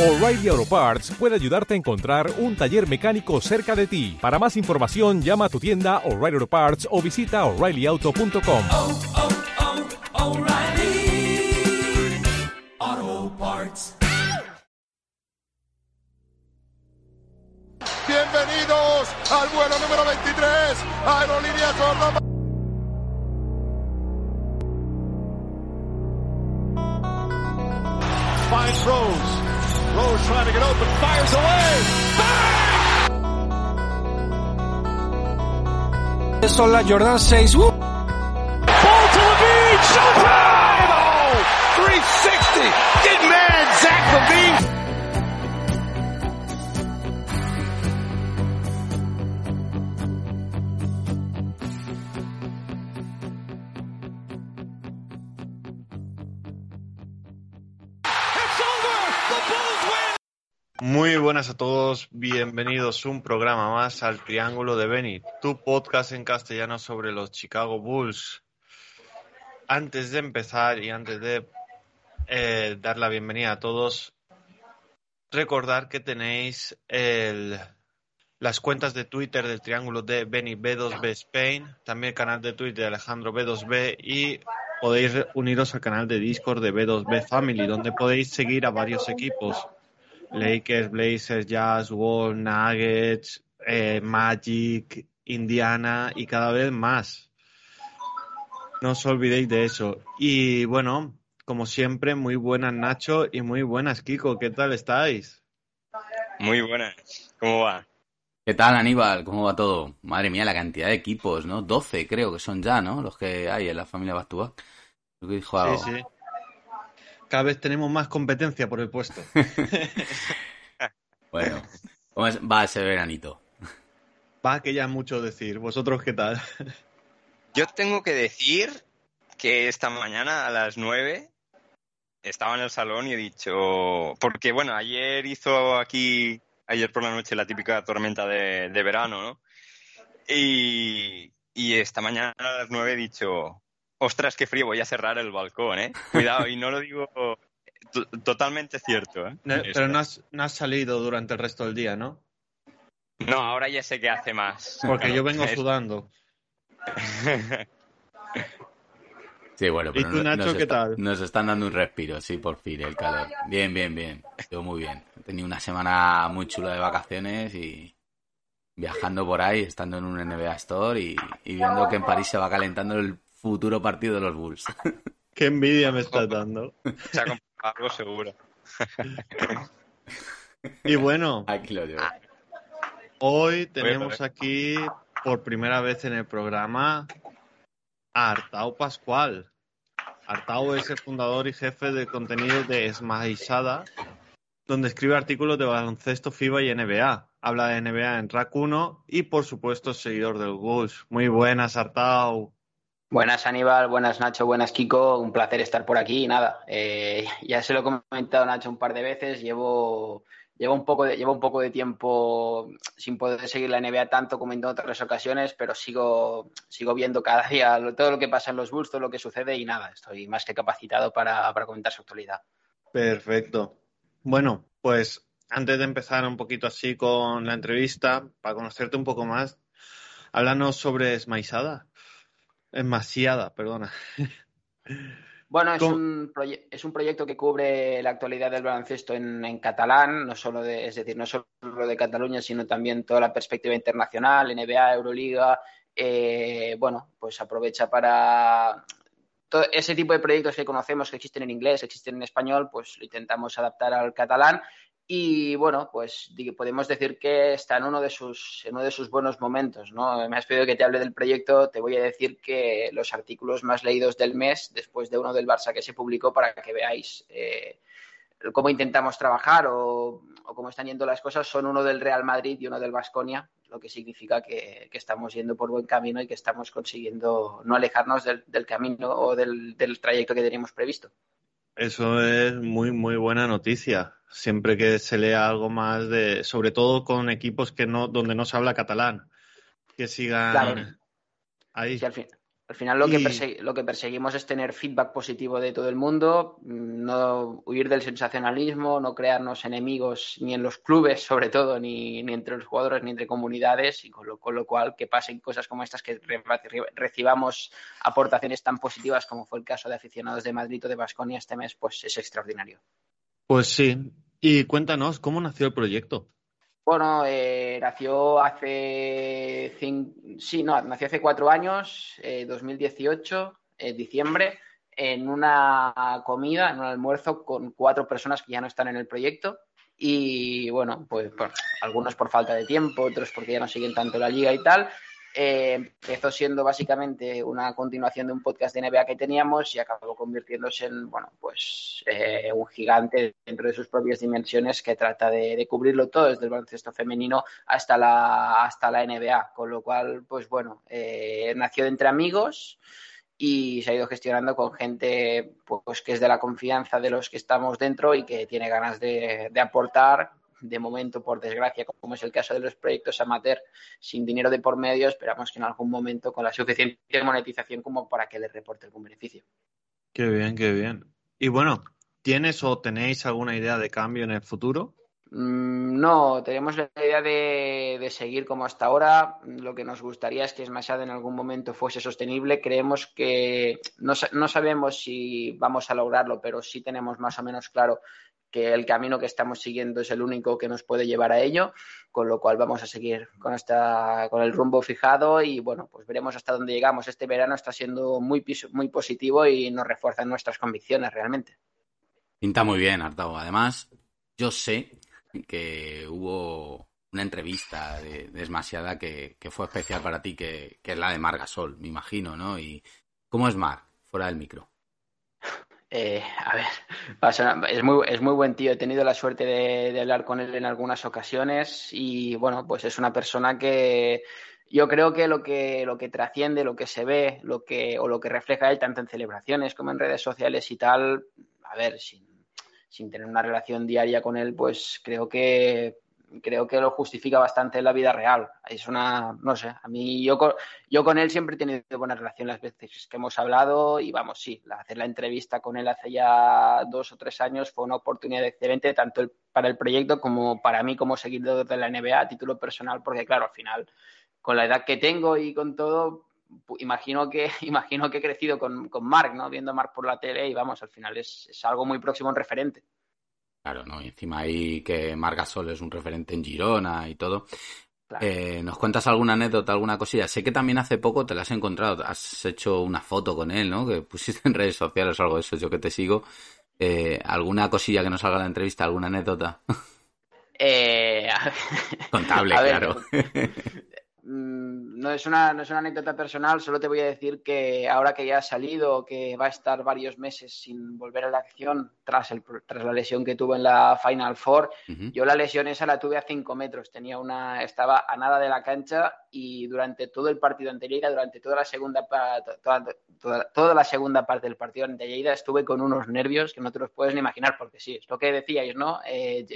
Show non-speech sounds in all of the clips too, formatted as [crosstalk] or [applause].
O'Reilly Auto Parts puede ayudarte a encontrar un taller mecánico cerca de ti. Para más información, llama a tu tienda O'Reilly Auto Parts o visita oreillyauto.com. oh, oh, Parts. Bienvenidos al vuelo número 23, Aerolíneas Córdoba. Trying to get open, fires away. Son las Jordan 6. ¡Uh! Buenas a todos, bienvenidos un programa más al Triángulo de Benny, tu podcast en castellano sobre los Chicago Bulls. Antes de empezar y antes de eh, dar la bienvenida a todos, recordar que tenéis el- las cuentas de Twitter del Triángulo de Benny B2B Spain, también el canal de Twitter de Alejandro B2B y podéis uniros al canal de Discord de B2B Family, donde podéis seguir a varios equipos. Lakers, Blazers, Jazz, Wolves, Nuggets, eh, Magic, Indiana y cada vez más. No os olvidéis de eso. Y bueno, como siempre, muy buenas Nacho y muy buenas Kiko. ¿Qué tal estáis? Muy buenas. ¿Cómo va? ¿Qué tal, Aníbal? ¿Cómo va todo? Madre mía, la cantidad de equipos, ¿no? 12 creo que son ya, ¿no? Los que hay en la familia Bastubac. Lo que dijo Sí, sí. Cada vez tenemos más competencia por el puesto. [laughs] Bueno, ¿cómo es- va ese veranito? Va que ya es mucho decir. ¿Vosotros qué tal? Yo tengo que decir que esta mañana a las 9 estaba en el salón y he dicho. Porque, bueno, ayer hizo aquí, ayer por la noche, la típica tormenta de, de verano, ¿no? Y, y esta mañana a las 9 he dicho. Ostras, qué frío, voy a cerrar el balcón, ¿eh? Cuidado, y no lo digo to- totalmente cierto, ¿eh? No, pero no has, no has salido durante el resto del día, ¿no? No, ahora ya sé que hace más. Porque yo vengo Es- sudando. [laughs] Sí, bueno, ¿Y pero tú, no- Nacho, nos, qué está- tal? nos están dando un respiro, sí, por fin, el calor. Bien, bien, bien. Estuvo muy bien. He tenido una semana muy chula de vacaciones y viajando por ahí, estando en un NBA Store y, y viendo que en París se va calentando el futuro partido de los Bulls. [laughs] Qué envidia me estás dando. Se ha comprado algo seguro. Y bueno, Aquí lo llevo. hoy tenemos aquí por primera vez en el programa a Artau Pascual. Artau es el fundador y jefe de contenido de Esmaizada, donde escribe artículos de baloncesto FIBA y NBA. Habla de NBA en Rack 1 y, por supuesto, es seguidor del Bulls. Muy buenas, Artau. Buenas Aníbal, buenas Nacho, buenas Kiko, un placer estar por aquí. Nada, eh, ya se lo he comentado Nacho un par de veces, llevo, llevo, un poco de, llevo un poco de tiempo sin poder seguir la NBA tanto como en otras ocasiones, pero sigo, sigo viendo cada día todo lo que pasa en los Bulls, todo lo que sucede y nada, estoy más que capacitado para, para comentar su actualidad. Perfecto. Bueno, pues antes de empezar un poquito así con la entrevista, para conocerte un poco más, háblanos sobre Esmaizada. Esmaciada, perdona. Bueno, es un, es un proyecto que cubre la actualidad del baloncesto en, en catalán, no solo de, es decir, no solo de Cataluña, sino también toda la perspectiva internacional, NBA, Euroliga. eh, bueno, pues aprovecha para todo ese tipo de proyectos que conocemos que existen en inglés, existen en español, pues lo intentamos adaptar al catalán. Y bueno, pues podemos decir que está en uno de sus, en uno de sus buenos momentos, ¿no? Me has pedido que te hable del proyecto, te voy a decir que los artículos más leídos del mes, después de uno del Barça que se publicó, para que veáis eh, cómo intentamos trabajar o, cómo están yendo las cosas, son uno del Real Madrid y uno del Vasconia, lo que significa que, estamos yendo por buen camino y que estamos consiguiendo no alejarnos del, camino o del trayecto que teníamos previsto. Eso es muy, muy buena noticia. Siempre que se lea algo más de, sobre todo con equipos que no, donde no se habla catalán, que sigan Claro. ahí. Sí, al, fin- Al final lo, que Y- lo que perseguimos es tener feedback positivo de todo el mundo, mm, no huir del sensacionalismo, no crearnos enemigos ni en los clubes, sobre todo, ni, ni entre los jugadores, ni entre comunidades, y con lo, con lo cual que pasen cosas como estas, que re- re- recibamos aportaciones tan positivas como fue el caso de aficionados de Madrid o de Basconia este mes, pues es extraordinario. Pues sí. Y cuéntanos, ¿cómo nació el proyecto? Bueno, eh, nació hace cin- sí, no, nació hace cuatro años, eh, 2018, en diciembre, en una comida, en un almuerzo con cuatro personas que ya no están en el proyecto. Y bueno, pues bueno, algunos por falta de tiempo, otros porque ya no siguen tanto la liga y tal. Eh, empezó siendo básicamente una continuación de un podcast de NBA que teníamos y acabó convirtiéndose en, bueno, pues eh, un gigante dentro de sus propias dimensiones que trata de, cubrirlo todo, desde el baloncesto femenino hasta la, hasta la NBA. Con lo cual, pues bueno, eh, nació entre amigos y se ha ido gestionando con gente pues que es de la confianza de los que estamos dentro y que tiene ganas de, de aportar de momento, por desgracia, como es el caso de los proyectos amateur, sin dinero de por medio, esperamos que en algún momento con la suficiente monetización como para que les reporte algún beneficio. Qué bien, qué bien. Y bueno, ¿tienes o tenéis alguna idea de cambio en el futuro? Mm, No, tenemos la idea de, de seguir como hasta ahora. Lo que nos gustaría es que Smashad en algún momento fuese sostenible. Creemos que no, no sabemos si vamos a lograrlo, pero sí tenemos más o menos claro que el camino que estamos siguiendo es el único que nos puede llevar a ello, con lo cual vamos a seguir con esta, con el rumbo fijado y bueno, pues veremos hasta dónde llegamos. Este verano está siendo muy, muy positivo y nos refuerzan nuestras convicciones realmente. Pinta muy bien, Artau. Además, yo sé que hubo una entrevista de, de Smasiada que, que fue especial para ti, que, que es la de Mar Gasol, me imagino, ¿no? Y ¿cómo es Mar? Fuera del micro. Eh, a ver, es muy, es muy buen tío. He tenido la suerte de, de hablar con él en algunas ocasiones y bueno, pues es una persona que yo creo que lo que, lo que trasciende, lo que se ve, lo que, o lo que refleja él tanto en celebraciones como en redes sociales y tal, a ver, sin, sin tener una relación diaria con él, pues creo que creo que lo justifica bastante en la vida real. Es una, no sé, a mí yo con, yo con él siempre he tenido buena relación las veces que hemos hablado y vamos, sí, hacer la entrevista con él hace ya dos o tres años fue una oportunidad excelente tanto para el proyecto como para mí como seguidor de la NBA a título personal, porque claro, al final, con la edad que tengo y con todo, imagino que, [laughs] imagino que he crecido con, con Mark, ¿no? Viendo a Mark por la tele y vamos, al final es, es algo muy próximo un referente. Claro, ¿no? Y encima ahí que Mar Gasol es un referente en Girona y todo. Claro. Eh, ¿Nos cuentas alguna anécdota, alguna cosilla? Sé que también hace poco te la has encontrado, has hecho una foto con él, ¿no? Que pusiste en redes sociales o algo de eso, yo que te sigo. Eh, ¿Alguna cosilla que nos salga en la entrevista, alguna anécdota? Eh, Contable, [laughs] a ver, claro. [laughs] no es, una, no es una anécdota personal, solo te voy a decir que ahora que ya ha salido, que va a estar varios meses sin volver a la acción tras, el, tras la lesión que tuvo en la Final Four, yo la lesión esa la tuve a 5 metros, tenía una, estaba a nada de la cancha y durante todo el partido ante Lleida, durante toda la segunda toda, toda- toda la segunda parte del partido ante Lleida estuve con unos nervios que no te los puedes ni imaginar, porque sí, es lo que decíais, ¿no? Eh,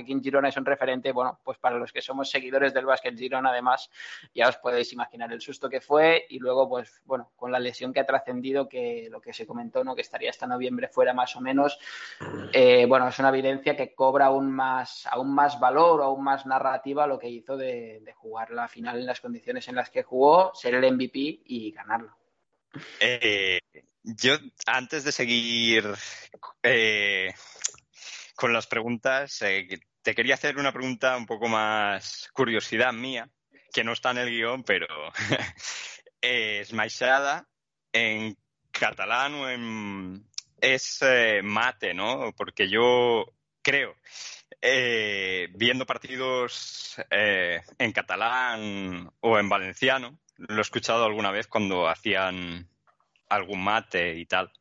aquí en Girona es un referente, bueno, pues para los que somos seguidores del básquet Girona, además, ya os podéis imaginar el susto que fue y luego, pues, bueno, con la lesión que ha trascendido, que lo que se comentó, ¿no? Que estaría hasta noviembre fuera más o menos, eh, bueno, es una evidencia que cobra aún más, aún más valor aún más narrativa lo que hizo de, jugar la final en las condiciones en las que jugó, ser el MVP y ganarlo. Eh, yo, antes de seguir eh, con las preguntas, te quería hacer una pregunta un poco más curiosidad mía, que no está en el guion, pero [laughs] es Maixada en catalán o en... es eh, mate, ¿no? Porque yo creo, eh, viendo partidos eh, en catalán o en valenciano, lo he escuchado alguna vez cuando hacían algún mate y tal.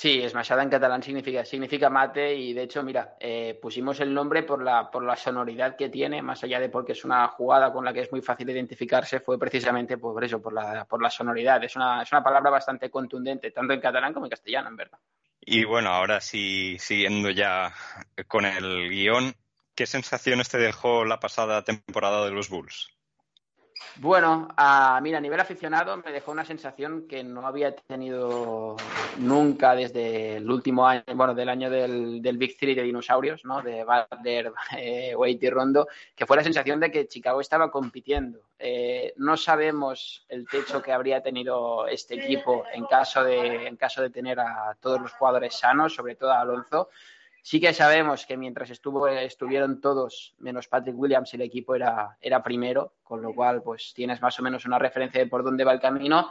Sí, esmachada en catalán significa, significa mate y de hecho, mira, eh, pusimos el nombre por la, por la sonoridad que tiene, más allá de porque es una jugada con la que es muy fácil identificarse, fue precisamente por eso, por la, por la sonoridad. Es una, es una palabra bastante contundente, tanto en catalán como en castellano, en verdad. Y bueno, ahora sí, siguiendo ya con el guion, ¿qué sensaciones te dejó la pasada temporada de los Bulls? Bueno, a, mira, a nivel aficionado me dejó una sensación que no había tenido nunca desde el último año, bueno, del año del, del Big Three de dinosaurios, ¿no? De Butler, [laughs] eh, y Rondo, que fue la sensación de que Chicago estaba compitiendo. Eh, no sabemos el techo que habría tenido este equipo en caso de, en caso de tener a todos los jugadores sanos, sobre todo a Alonso. Sí que sabemos que mientras estuvieron todos, menos Patrick Williams, el equipo era, era primero, con lo cual pues tienes más o menos una referencia de por dónde va el camino.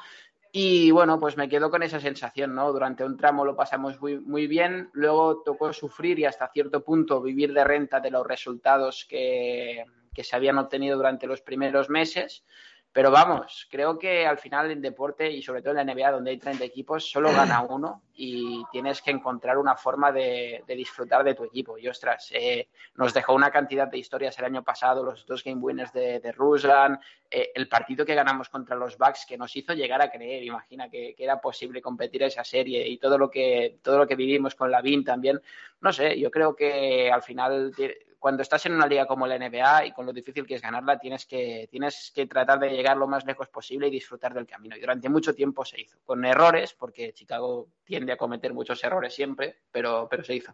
Y bueno, pues me quedo con esa sensación, ¿no? Durante un tramo lo pasamos muy, muy bien, luego tocó sufrir y hasta cierto punto vivir de renta de los resultados que, que se habían obtenido durante los primeros meses. Pero vamos, creo que al final en deporte y sobre todo en la NBA donde hay 30 equipos, solo gana [clears throat] uno y tienes que encontrar una forma de, de disfrutar de tu equipo. Y ostras, eh, nos dejó una cantidad de historias el año pasado, los dos game winners de, de Ruslan, eh, el partido que ganamos contra los Bucks que nos hizo llegar a creer, imagina que, que, era posible competir esa serie y todo lo que todo lo que vivimos con la BIN también. No sé, yo creo que al final cuando estás en una liga como la NBA y con lo difícil que es ganarla, tienes que, tienes que tratar de llegar lo más lejos posible y disfrutar del camino. Y durante mucho tiempo se hizo, con errores, porque Chicago tiende a cometer muchos errores siempre, pero, pero se hizo.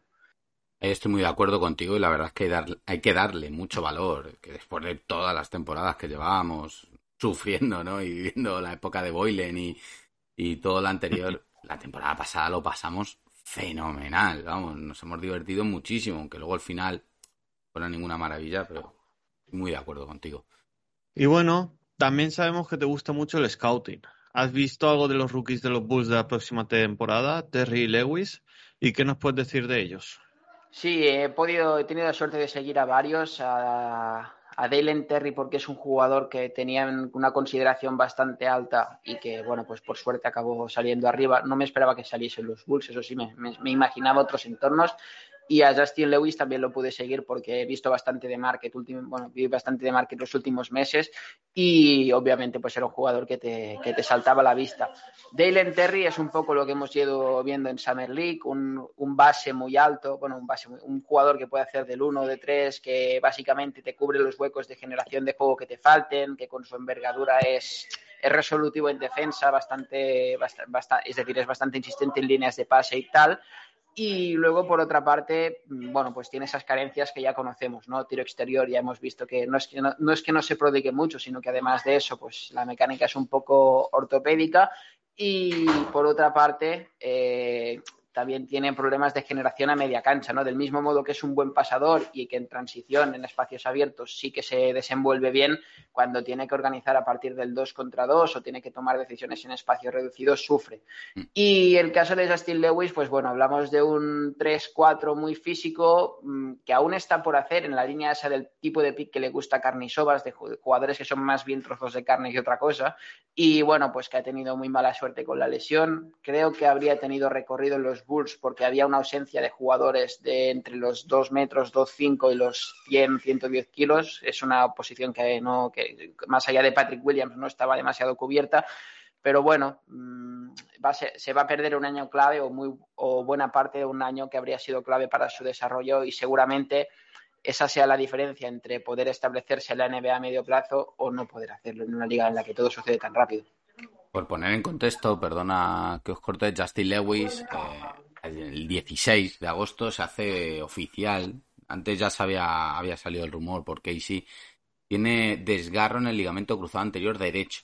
Estoy muy de acuerdo contigo y la verdad es que dar, hay que darle mucho valor, que después de todas las temporadas que llevábamos [laughs] sufriendo, ¿no? Y viviendo la época de Boylen y, y todo lo anterior, [laughs] la temporada pasada lo pasamos fenomenal, vamos, nos hemos divertido muchísimo, aunque luego al final fuera ninguna maravilla, pero muy de acuerdo contigo. Y bueno, también sabemos que te gusta mucho el scouting. ¿Has visto algo de los rookies de los Bulls de la próxima temporada, Terry y Lewis? ¿Y qué nos puedes decir de ellos? Sí, he podido, he tenido la suerte de seguir a varios, a, a Dalen Terry porque es un jugador que tenía una consideración bastante alta y que, bueno, pues por suerte acabó saliendo arriba. No me esperaba que saliesen los Bulls, eso sí, me, me, me imaginaba otros entornos y a Justin Lewis también lo pude seguir porque he visto bastante de market bueno, vi bastante de market los últimos meses y obviamente pues era un jugador que te, que te saltaba a la vista. Dalen Terry es un poco lo que hemos ido viendo en Summer League, un, un base muy alto, bueno, un base, un jugador que puede hacer del 1 o de 3, que básicamente te cubre los huecos de generación de juego que te falten, que con su envergadura es, es resolutivo en defensa, bastante, bastante, es decir, es bastante insistente en líneas de pase y tal, y luego, por otra parte, bueno, pues tiene esas carencias que ya conocemos, ¿no? Tiro exterior, ya hemos visto que no es que no, no, es que no se prodigue mucho, sino que además de eso, pues la mecánica es un poco ortopédica. Y por otra parte, eh, también tiene problemas de generación a media cancha, ¿no? Del mismo modo que es un buen pasador y que en transición, en espacios abiertos, sí que se desenvuelve bien, cuando tiene que organizar a partir del 2 contra 2 o tiene que tomar decisiones en espacios reducidos, sufre. Y el caso de Justin Lewis, pues bueno, hablamos de un 3-4 muy físico que aún está por hacer en la línea esa del tipo de pick que le gusta a Carnisovas, de jugadores que son más bien trozos de carne que otra cosa. Y bueno, pues que ha tenido muy mala suerte con la lesión. Creo que habría tenido recorrido en los Bulls porque había una ausencia de jugadores de entre los 2 metros, 2,5 y los 100, 110 kilos. Es una posición que no, que más allá de Patrick Williams no estaba demasiado cubierta. Pero bueno, ser, se va a perder un año clave o, muy, o buena parte de un año que habría sido clave para su desarrollo y seguramente esa sea la diferencia entre poder establecerse en la NBA a medio plazo o no poder hacerlo en una liga en la que todo sucede tan rápido. Por poner en contexto, perdona que os corte, Justin Lewis, eh, el 16 de agosto se hace oficial. Antes ya había salido el rumor por Casey. Tiene desgarro en el ligamento cruzado anterior derecho.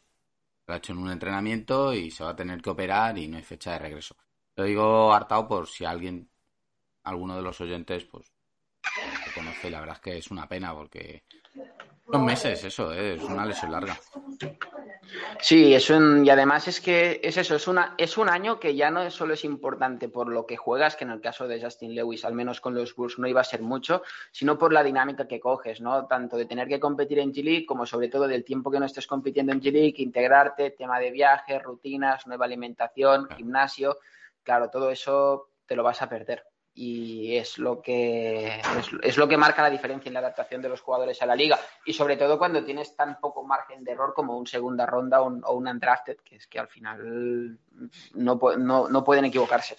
Lo ha hecho en un entrenamiento y se va a tener que operar y no hay fecha de regreso. Lo digo hartado por si alguien, alguno de los oyentes, pues conoce. La verdad es que es una pena porque son meses eso, ¿eh? es una lesión larga. Sí, es un, y además es que es eso, es, una, es un año que ya no solo es importante por lo que juegas, que en el caso de Justin Lewis, al menos con los Bulls, no iba a ser mucho, sino por la dinámica que coges, ¿no? Tanto de tener que competir en G-League como sobre todo del tiempo que no estés compitiendo en G-League, integrarte, tema de viaje, rutinas, nueva alimentación, gimnasio, claro, todo eso te lo vas a perder y es lo que es, lo que marca la diferencia en la adaptación de los jugadores a la liga. Y sobre todo cuando tienes tan poco margen de error como un segunda ronda o un, un undrafted que es que al final no, no, no pueden equivocarse.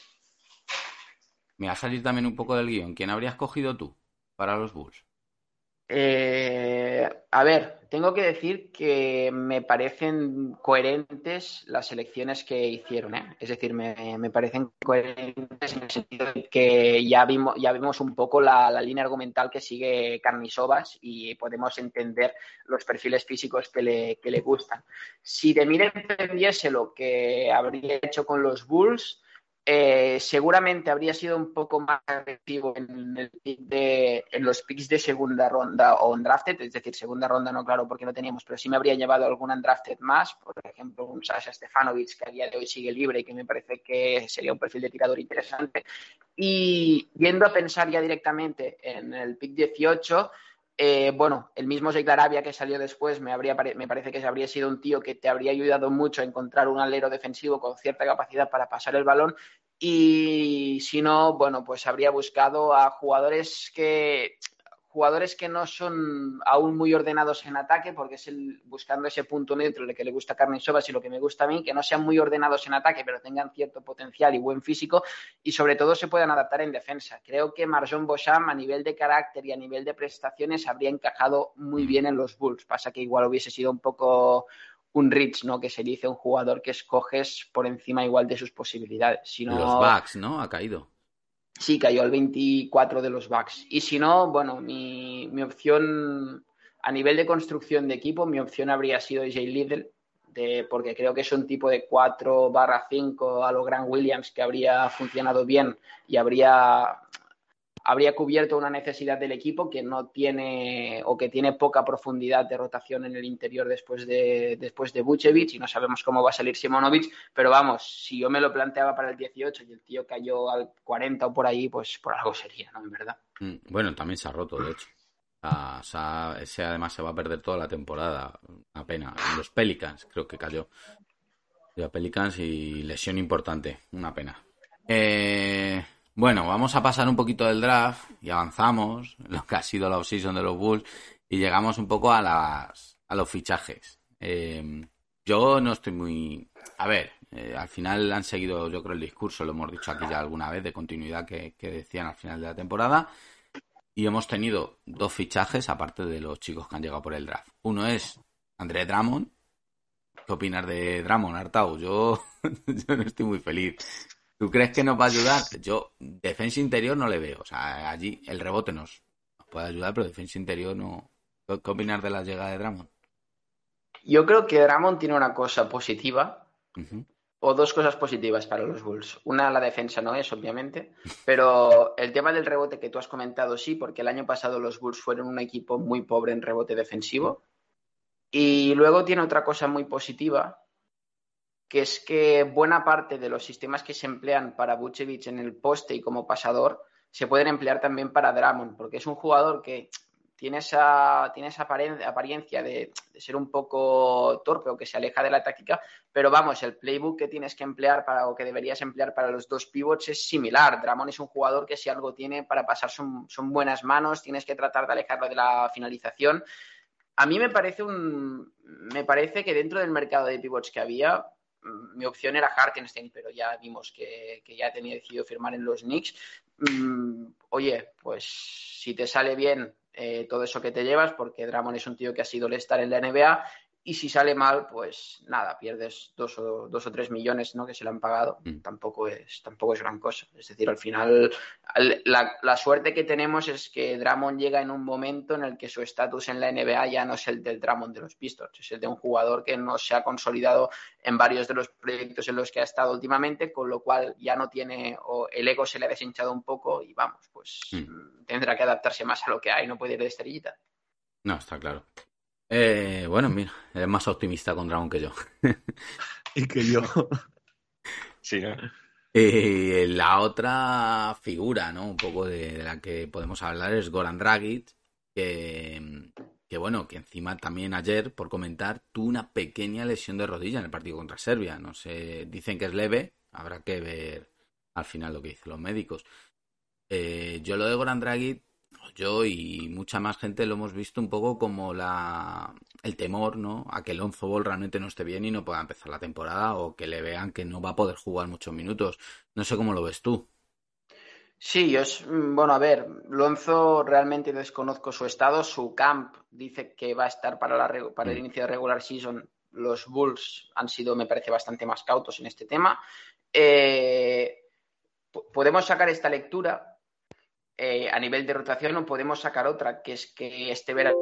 Me va a salir también un poco del guion. ¿quién habrías cogido tú para los Bulls? Eh, a ver, tengo que decir que me parecen coherentes las elecciones que hicieron. ¿eh? Es decir, me, parecen coherentes en el sentido de que ya vimos, ya un poco la, línea argumental que sigue Carnisovas y podemos entender los perfiles físicos que le, que le gustan. Si de mí dependiese lo que habría hecho con los Bulls, eh, seguramente habría sido un poco más agresivo en, los picks de segunda ronda o undrafted, es decir, segunda ronda no, claro, porque no teníamos, pero sí me habría llevado algún undrafted más, por ejemplo, un Sasha Stefanovic que a día de hoy sigue libre y que me parece que sería un perfil de tirador interesante. Y yendo a pensar ya directamente en el pick 18, eh, bueno, el mismo Sheikh Arabia que salió después me, habría, me parece que habría sido un tío que te habría ayudado mucho a encontrar un alero defensivo con cierta capacidad para pasar el balón. Y si no, bueno, pues habría buscado a jugadores que jugadores que no son aún muy ordenados en ataque, porque es el, buscando ese punto neutro el que le gusta Carmen Sobas y lo que me gusta a mí, que no sean muy ordenados en ataque, pero tengan cierto potencial y buen físico, y sobre todo se puedan adaptar en defensa. Creo que Marjon Bosham, a nivel de carácter y a nivel de prestaciones, habría encajado muy bien en los Bulls. Pasa que igual hubiese sido un poco un Rich, ¿no? Que se dice un jugador que escoges por encima igual de sus posibilidades. Si no... Los Bucks, ¿no? Ha caído. Sí, cayó al 24 de los Bucks. Y si no, bueno, mi, mi opción a nivel de construcción de equipo, mi opción habría sido Jay Liddell, de, porque creo que es un tipo de 4 barra 5 a lo Grant Williams que habría funcionado bien y habría habría cubierto una necesidad del equipo que no tiene o que tiene poca profundidad de rotación en el interior después de, después de Vucevic y no sabemos cómo va a salir Simonovic, pero vamos, si yo me lo planteaba para el 18 y el tío cayó al 40 o por ahí, pues por algo sería, ¿no? En verdad. Mm, bueno, también se ha roto, de hecho. sea, ese además se va a perder toda la temporada, apenas. Los Pelicans creo que cayó. Los Pelicans y lesión importante, una pena. Eh, bueno, vamos a pasar un poquito del draft y avanzamos, lo que ha sido la offseason de los Bulls, y llegamos un poco a, las, a los fichajes. Eh, yo no estoy muy... A ver, eh, al final han seguido, yo creo, el discurso, lo hemos dicho aquí ya alguna vez, de continuidad que, que decían al final de la temporada. Y hemos tenido dos fichajes, aparte de los chicos que han llegado por el draft. Uno es André Drummond. ¿Qué opinas de Drummond, Artau? Yo, [laughs] yo no estoy muy feliz. ¿Tú crees que nos va a ayudar? Yo, defensa interior no le veo. O sea, allí el rebote nos, nos puede ayudar, pero defensa interior no. ¿Qué, qué opinas de la llegada de Dramon? Yo creo que Dramon tiene una cosa positiva. Uh -huh. O dos cosas positivas para los Bulls. Una, la defensa no es, obviamente, [laughs] pero el tema del rebote que tú has comentado sí, porque el año pasado los Bulls fueron un equipo muy pobre en rebote defensivo. Y luego tiene otra cosa muy positiva, que es que buena parte de los sistemas que se emplean para Vucevic en el poste y como pasador se pueden emplear también para Drummond, porque es un jugador que tiene esa, tiene esa apariencia de, ser un poco torpe o que se aleja de la táctica, pero vamos, el playbook que tienes que emplear o que deberías emplear para los dos pivots es similar. Drummond es un jugador que si algo tiene para pasar son, son buenas manos, tienes que tratar de alejarlo de la finalización. A mí me parece un me parece que dentro del mercado de pivots que había, mi opción era Hartenstein, pero ya vimos que, que, ya tenía decidido firmar en los Knicks. Mm, oye, pues si te sale bien eh, todo eso que te llevas, porque Dramon es un tío que ha sido el estar en la NBA, y si sale mal, pues nada, pierdes dos o, dos o tres millones ¿no? que se le han pagado. Mm. Tampoco, es, tampoco es gran cosa. Es decir, al final, la, la suerte que tenemos es que Dramon llega en un momento en el que su estatus en la NBA ya no es el del Dramon de los Pistons, es el de un jugador que no se ha consolidado en varios de los proyectos en los que ha estado últimamente, con lo cual ya no tiene, o el ego se le ha deshinchado un poco y vamos, pues mm. tendrá que adaptarse más a lo que hay, no puede ir de estrellita. No, está claro. Eh, bueno, mira, es más optimista con Dragon que yo. [laughs] y que yo. sí, ¿no? Eh, la otra figura, ¿no? Un poco de, de, la que podemos hablar es Goran Dragic, que, que, bueno, que encima también ayer, por comentar, tuvo una pequeña lesión de rodilla en el partido contra Serbia. No sé, dicen que es leve, habrá que ver al final lo que dicen los médicos. Eh, yo lo de Goran Dragic yo y mucha más gente lo hemos visto un poco como la el temor, ¿no? A que Lonzo Ball realmente no esté bien y no pueda empezar la temporada o que le vean que no va a poder jugar muchos minutos. No sé cómo lo ves tú. Sí, yo es, mm, bueno, a ver, Lonzo realmente desconozco su estado. Su camp dice que va a estar para, la, para el Mm. inicio de regular season. Los Bulls han sido, me parece, bastante más cautos en este tema. Eh, po- podemos sacar esta lectura eh, a nivel de rotación o podemos sacar otra, que es que este verano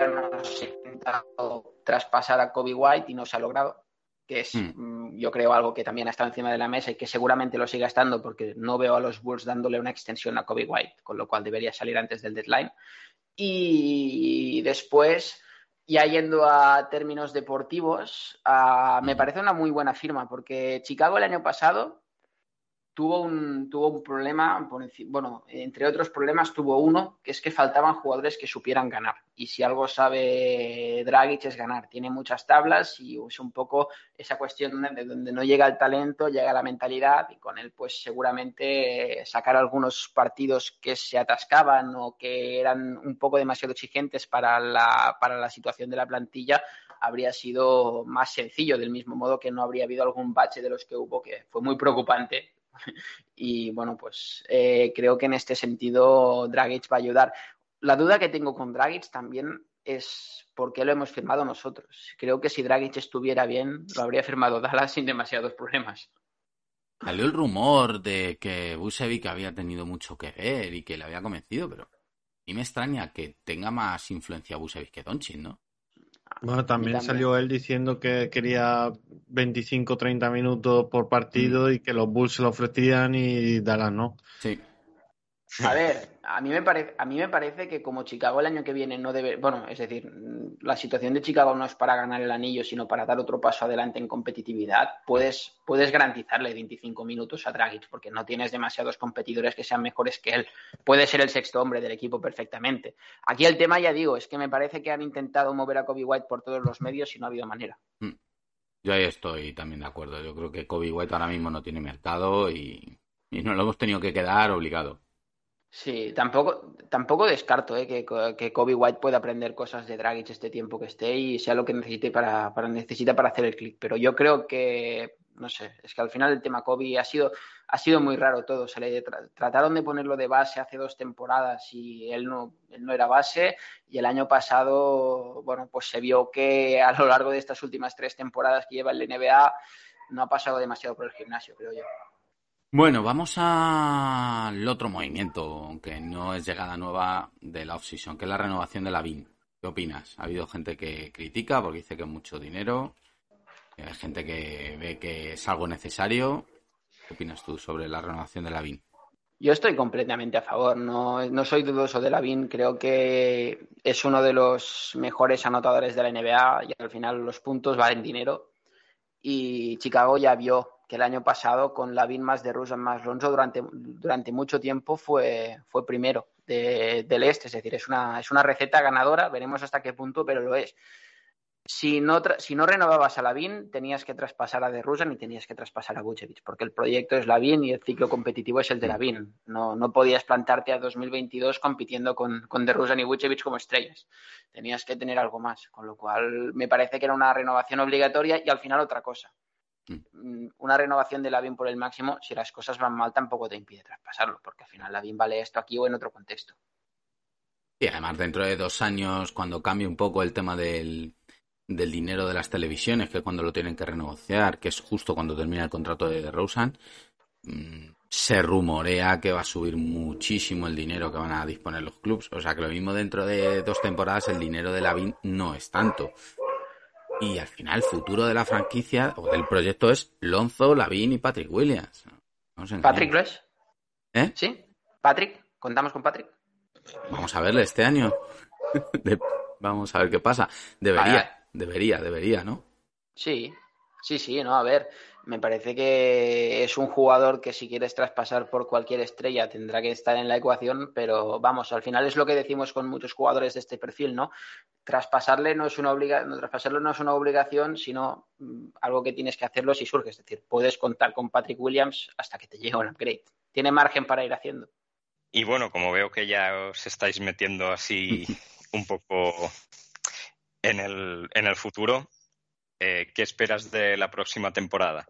se ha intentado traspasar a Kobe White y no se ha logrado, que es, Mm. mm, yo creo, algo que también ha estado encima de la mesa y que seguramente lo siga estando porque no veo a los Bulls dándole una extensión a Kobe White, con lo cual debería salir antes del deadline. Y después, ya yendo a términos deportivos, ah, me Ujú. parece una muy buena firma porque Chicago el año pasado tuvo un, tuvo un problema, bueno, entre otros problemas tuvo uno, que es que faltaban jugadores que supieran ganar. Y si algo sabe Dragic es ganar. Tiene muchas tablas y es un poco esa cuestión de donde no llega el talento, llega la mentalidad y con él pues seguramente sacar algunos partidos que se atascaban o que eran un poco demasiado exigentes para la, para la situación de la plantilla habría sido más sencillo, del mismo modo que no habría habido algún bache de los que hubo que fue muy preocupante [laughs] y bueno, pues eh, creo que en este sentido Dragic va a ayudar. La duda que tengo con Dragic también es por qué lo hemos firmado nosotros. Creo que si Dragic estuviera bien, lo habría firmado Dallas sin demasiados problemas. Salió el rumor de que Busevic había tenido mucho que ver y que le había convencido, pero a mí me extraña que tenga más influencia Busevic que Doncic, ¿no? Bueno, también, también. salió él diciendo que quería 25-30 minutos por partido y que los Bulls se lo ofrecían y Dallas no. Sí. A [laughs] ver, a mí, me parece, a mí me parece que como Chicago el año que viene no debe, bueno, es decir, la situación de Chicago no es para ganar el anillo, sino para dar otro paso adelante en competitividad, puedes, puedes garantizarle 25 minutos a Dragic, porque no tienes demasiados competidores que sean mejores que él. Puede ser el sexto hombre del equipo perfectamente. Aquí el tema, ya digo, es que me parece que han intentado mover a Kobe White por todos los medios y no ha habido manera. Yo ahí estoy también de acuerdo. Yo creo que Kobe White ahora mismo no tiene mercado y, y nos lo hemos tenido que quedar obligado. Sí, tampoco, tampoco descarto eh, que, que Kobe White pueda aprender cosas de Dragic este tiempo que esté y sea lo que necesite para, para necesita para hacer el clic. Pero yo creo que, no sé, es que al final el tema Kobe ha sido, ha sido muy raro todo. Se le tra- trataron de ponerlo de base hace dos temporadas y él no, él no era base. Y el año pasado, bueno, pues se vio que a lo largo de estas últimas tres temporadas que lleva el NBA no ha pasado demasiado por el gimnasio, creo yo. Bueno, vamos al otro movimiento, aunque no es llegada nueva de la off-season, que es la renovación de la BIN. ¿Qué opinas? Ha habido gente que critica porque dice que es mucho dinero, hay gente que ve que es algo necesario. ¿Qué opinas tú sobre la renovación de la BIN? Yo estoy completamente a favor, no, no soy dudoso de Lavin, creo que es uno de los mejores anotadores de la NBA y al final los puntos valen dinero. Y Chicago ya vio que el año pasado con Lavin más de Rusan más Lonzo durante, durante mucho tiempo fue, fue primero de- del este, es decir, es una, es una receta ganadora, veremos hasta qué punto, pero lo es. Si no, si no renovabas a Lavin, tenías que traspasar a DeRozan y tenías que traspasar a Vucevic, porque el proyecto es Lavin y el ciclo competitivo es el de Lavin. No, no podías plantarte a 2022 compitiendo con, con DeRozan y Vucevic como estrellas. Tenías que tener algo más, con lo cual me parece que era una renovación obligatoria y al final otra cosa. Mm, Una renovación de Lavin por el máximo, si las cosas van mal, tampoco te impide traspasarlo, porque al final Lavin vale esto aquí o en otro contexto. Y además, dentro de dos años, cuando cambie un poco el tema del, del dinero de las televisiones, que es cuando lo tienen que renegociar, que es justo cuando termina el contrato de Rosen, se rumorea que va a subir muchísimo el dinero que van a disponer los clubs. O sea que lo mismo dentro de dos temporadas el dinero de Lavin no es tanto. Y al final el futuro de la franquicia o del proyecto es Lonzo, Lavin y Patrick Williams. ¿Patrick lo es? ¿Eh? ¿Sí? ¿Patrick? ¿Contamos con Patrick? Vamos a verle este año. [laughs] De- Vamos a ver qué pasa. Debería, debería, debería, ¿no? Sí, sí, sí, no, a ver, me parece que es un jugador que si quieres traspasar por cualquier estrella tendrá que estar en la ecuación, pero vamos, al final es lo que decimos con muchos jugadores de este perfil, ¿no? Traspasarle no es una obliga no, traspasarlo no es una obligación, sino mm, algo que tienes que hacerlo si surge, es decir, puedes contar con Patrick Williams hasta que te llegue un upgrade. Tiene margen para ir haciendo. Y bueno, como veo que ya os estáis metiendo así [laughs] un poco en el, en el futuro, eh, ¿qué esperas de la próxima temporada?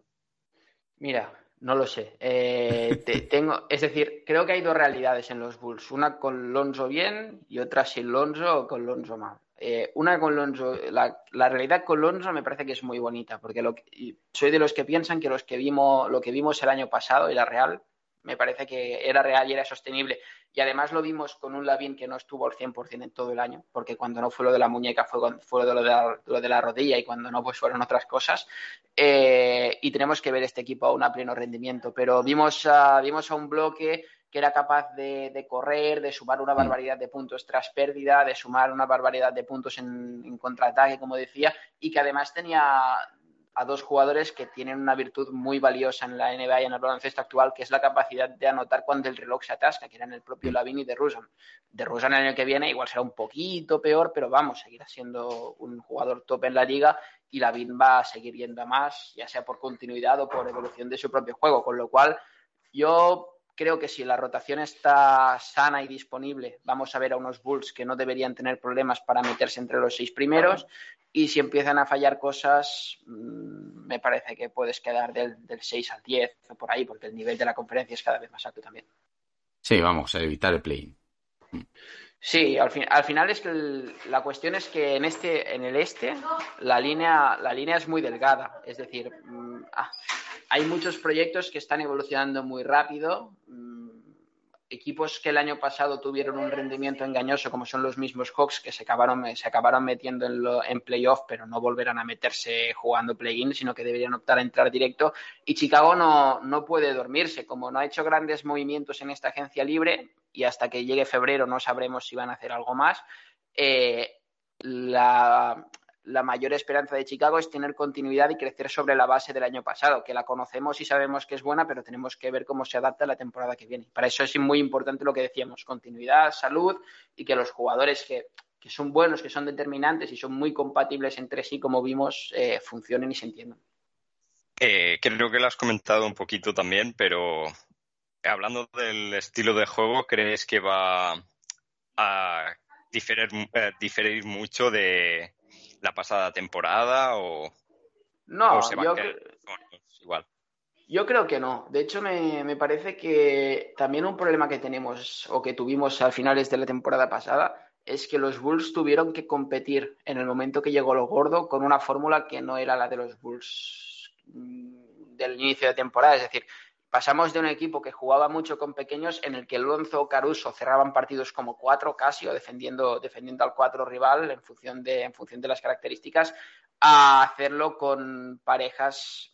Mira, No lo sé. Eh, [laughs] te- tengo, es decir, creo que hay dos realidades en los Bulls. Una con Lonzo bien y otra sin Lonzo o con Lonzo mal. Eh, una con Lonzo, la, la realidad con Lonzo me parece que es muy bonita, porque lo que- soy de los que piensan que los que vimos, lo que vimos el año pasado era real. Me parece que era real y era sostenible. Y además lo vimos con un Lavín que no estuvo al 100% en todo el año, porque cuando no fue lo de la muñeca fue, fue lo, de la, lo de la rodilla y cuando no pues fueron otras cosas. Eh, y tenemos que ver este equipo aún a pleno rendimiento. Pero vimos a, vimos a un bloque que era capaz de, de correr, de sumar una barbaridad de puntos tras pérdida, de sumar una barbaridad de puntos en, en contraataque, como decía, y que además tenía a dos jugadores que tienen una virtud muy valiosa en la NBA y en el baloncesto actual, que es la capacidad de anotar cuando el reloj se atasca, que eran el propio Lavin y de Rusan. De Rusan el año que viene igual será un poquito peor, pero vamos, seguirá siendo un jugador top en la liga y Lavin va a seguir yendo a más, ya sea por continuidad o por evolución de su propio juego, con lo cual yo creo que si la rotación está sana y disponible, vamos a ver a unos Bulls que no deberían tener problemas para meterse entre los seis primeros. Y si empiezan a fallar cosas, mmm, me parece que puedes quedar del, del 6 al 10 o por ahí, porque el nivel de la conferencia es cada vez más alto también. Sí, vamos, a evitar el play. Sí, al, fin, al final es que el, la cuestión es que en este, en el este, la línea, la línea es muy delgada. Es decir, mmm, ah, hay muchos proyectos que están evolucionando muy rápido. Equipos que el año pasado tuvieron un rendimiento engañoso, como son los mismos Hawks, que se acabaron, se acabaron metiendo en, lo, en playoff, pero no volverán a meterse jugando play-in, sino que deberían optar a entrar directo. Y Chicago no, no puede dormirse, como no ha hecho grandes movimientos en esta agencia libre, y hasta que llegue febrero no sabremos si van a hacer algo más. Eh, la, la mayor esperanza de Chicago es tener continuidad y crecer sobre la base del año pasado, que la conocemos y sabemos que es buena, pero tenemos que ver cómo se adapta a la temporada que viene. Para eso es muy importante lo que decíamos, continuidad, salud y que los jugadores que, que son buenos, que son determinantes y son muy compatibles entre sí, como vimos, eh, funcionen y se entiendan. Eh, creo que lo has comentado un poquito también, pero hablando del estilo de juego, ¿crees que va a diferir, eh, diferir mucho de la pasada temporada o, no, o se va yo, a igual? Yo creo que no. De hecho, me, me, parece que también un problema que tenemos o que tuvimos a finales de la temporada pasada es que los Bulls tuvieron que competir en el momento que llegó lo gordo con una fórmula que no era la de los Bulls del inicio de temporada. Es decir, pasamos de un equipo que jugaba mucho con pequeños en el que Lonzo o Caruso cerraban partidos como cuatro casi o defendiendo, defendiendo al cuatro rival en función, de, en función de las características a hacerlo con parejas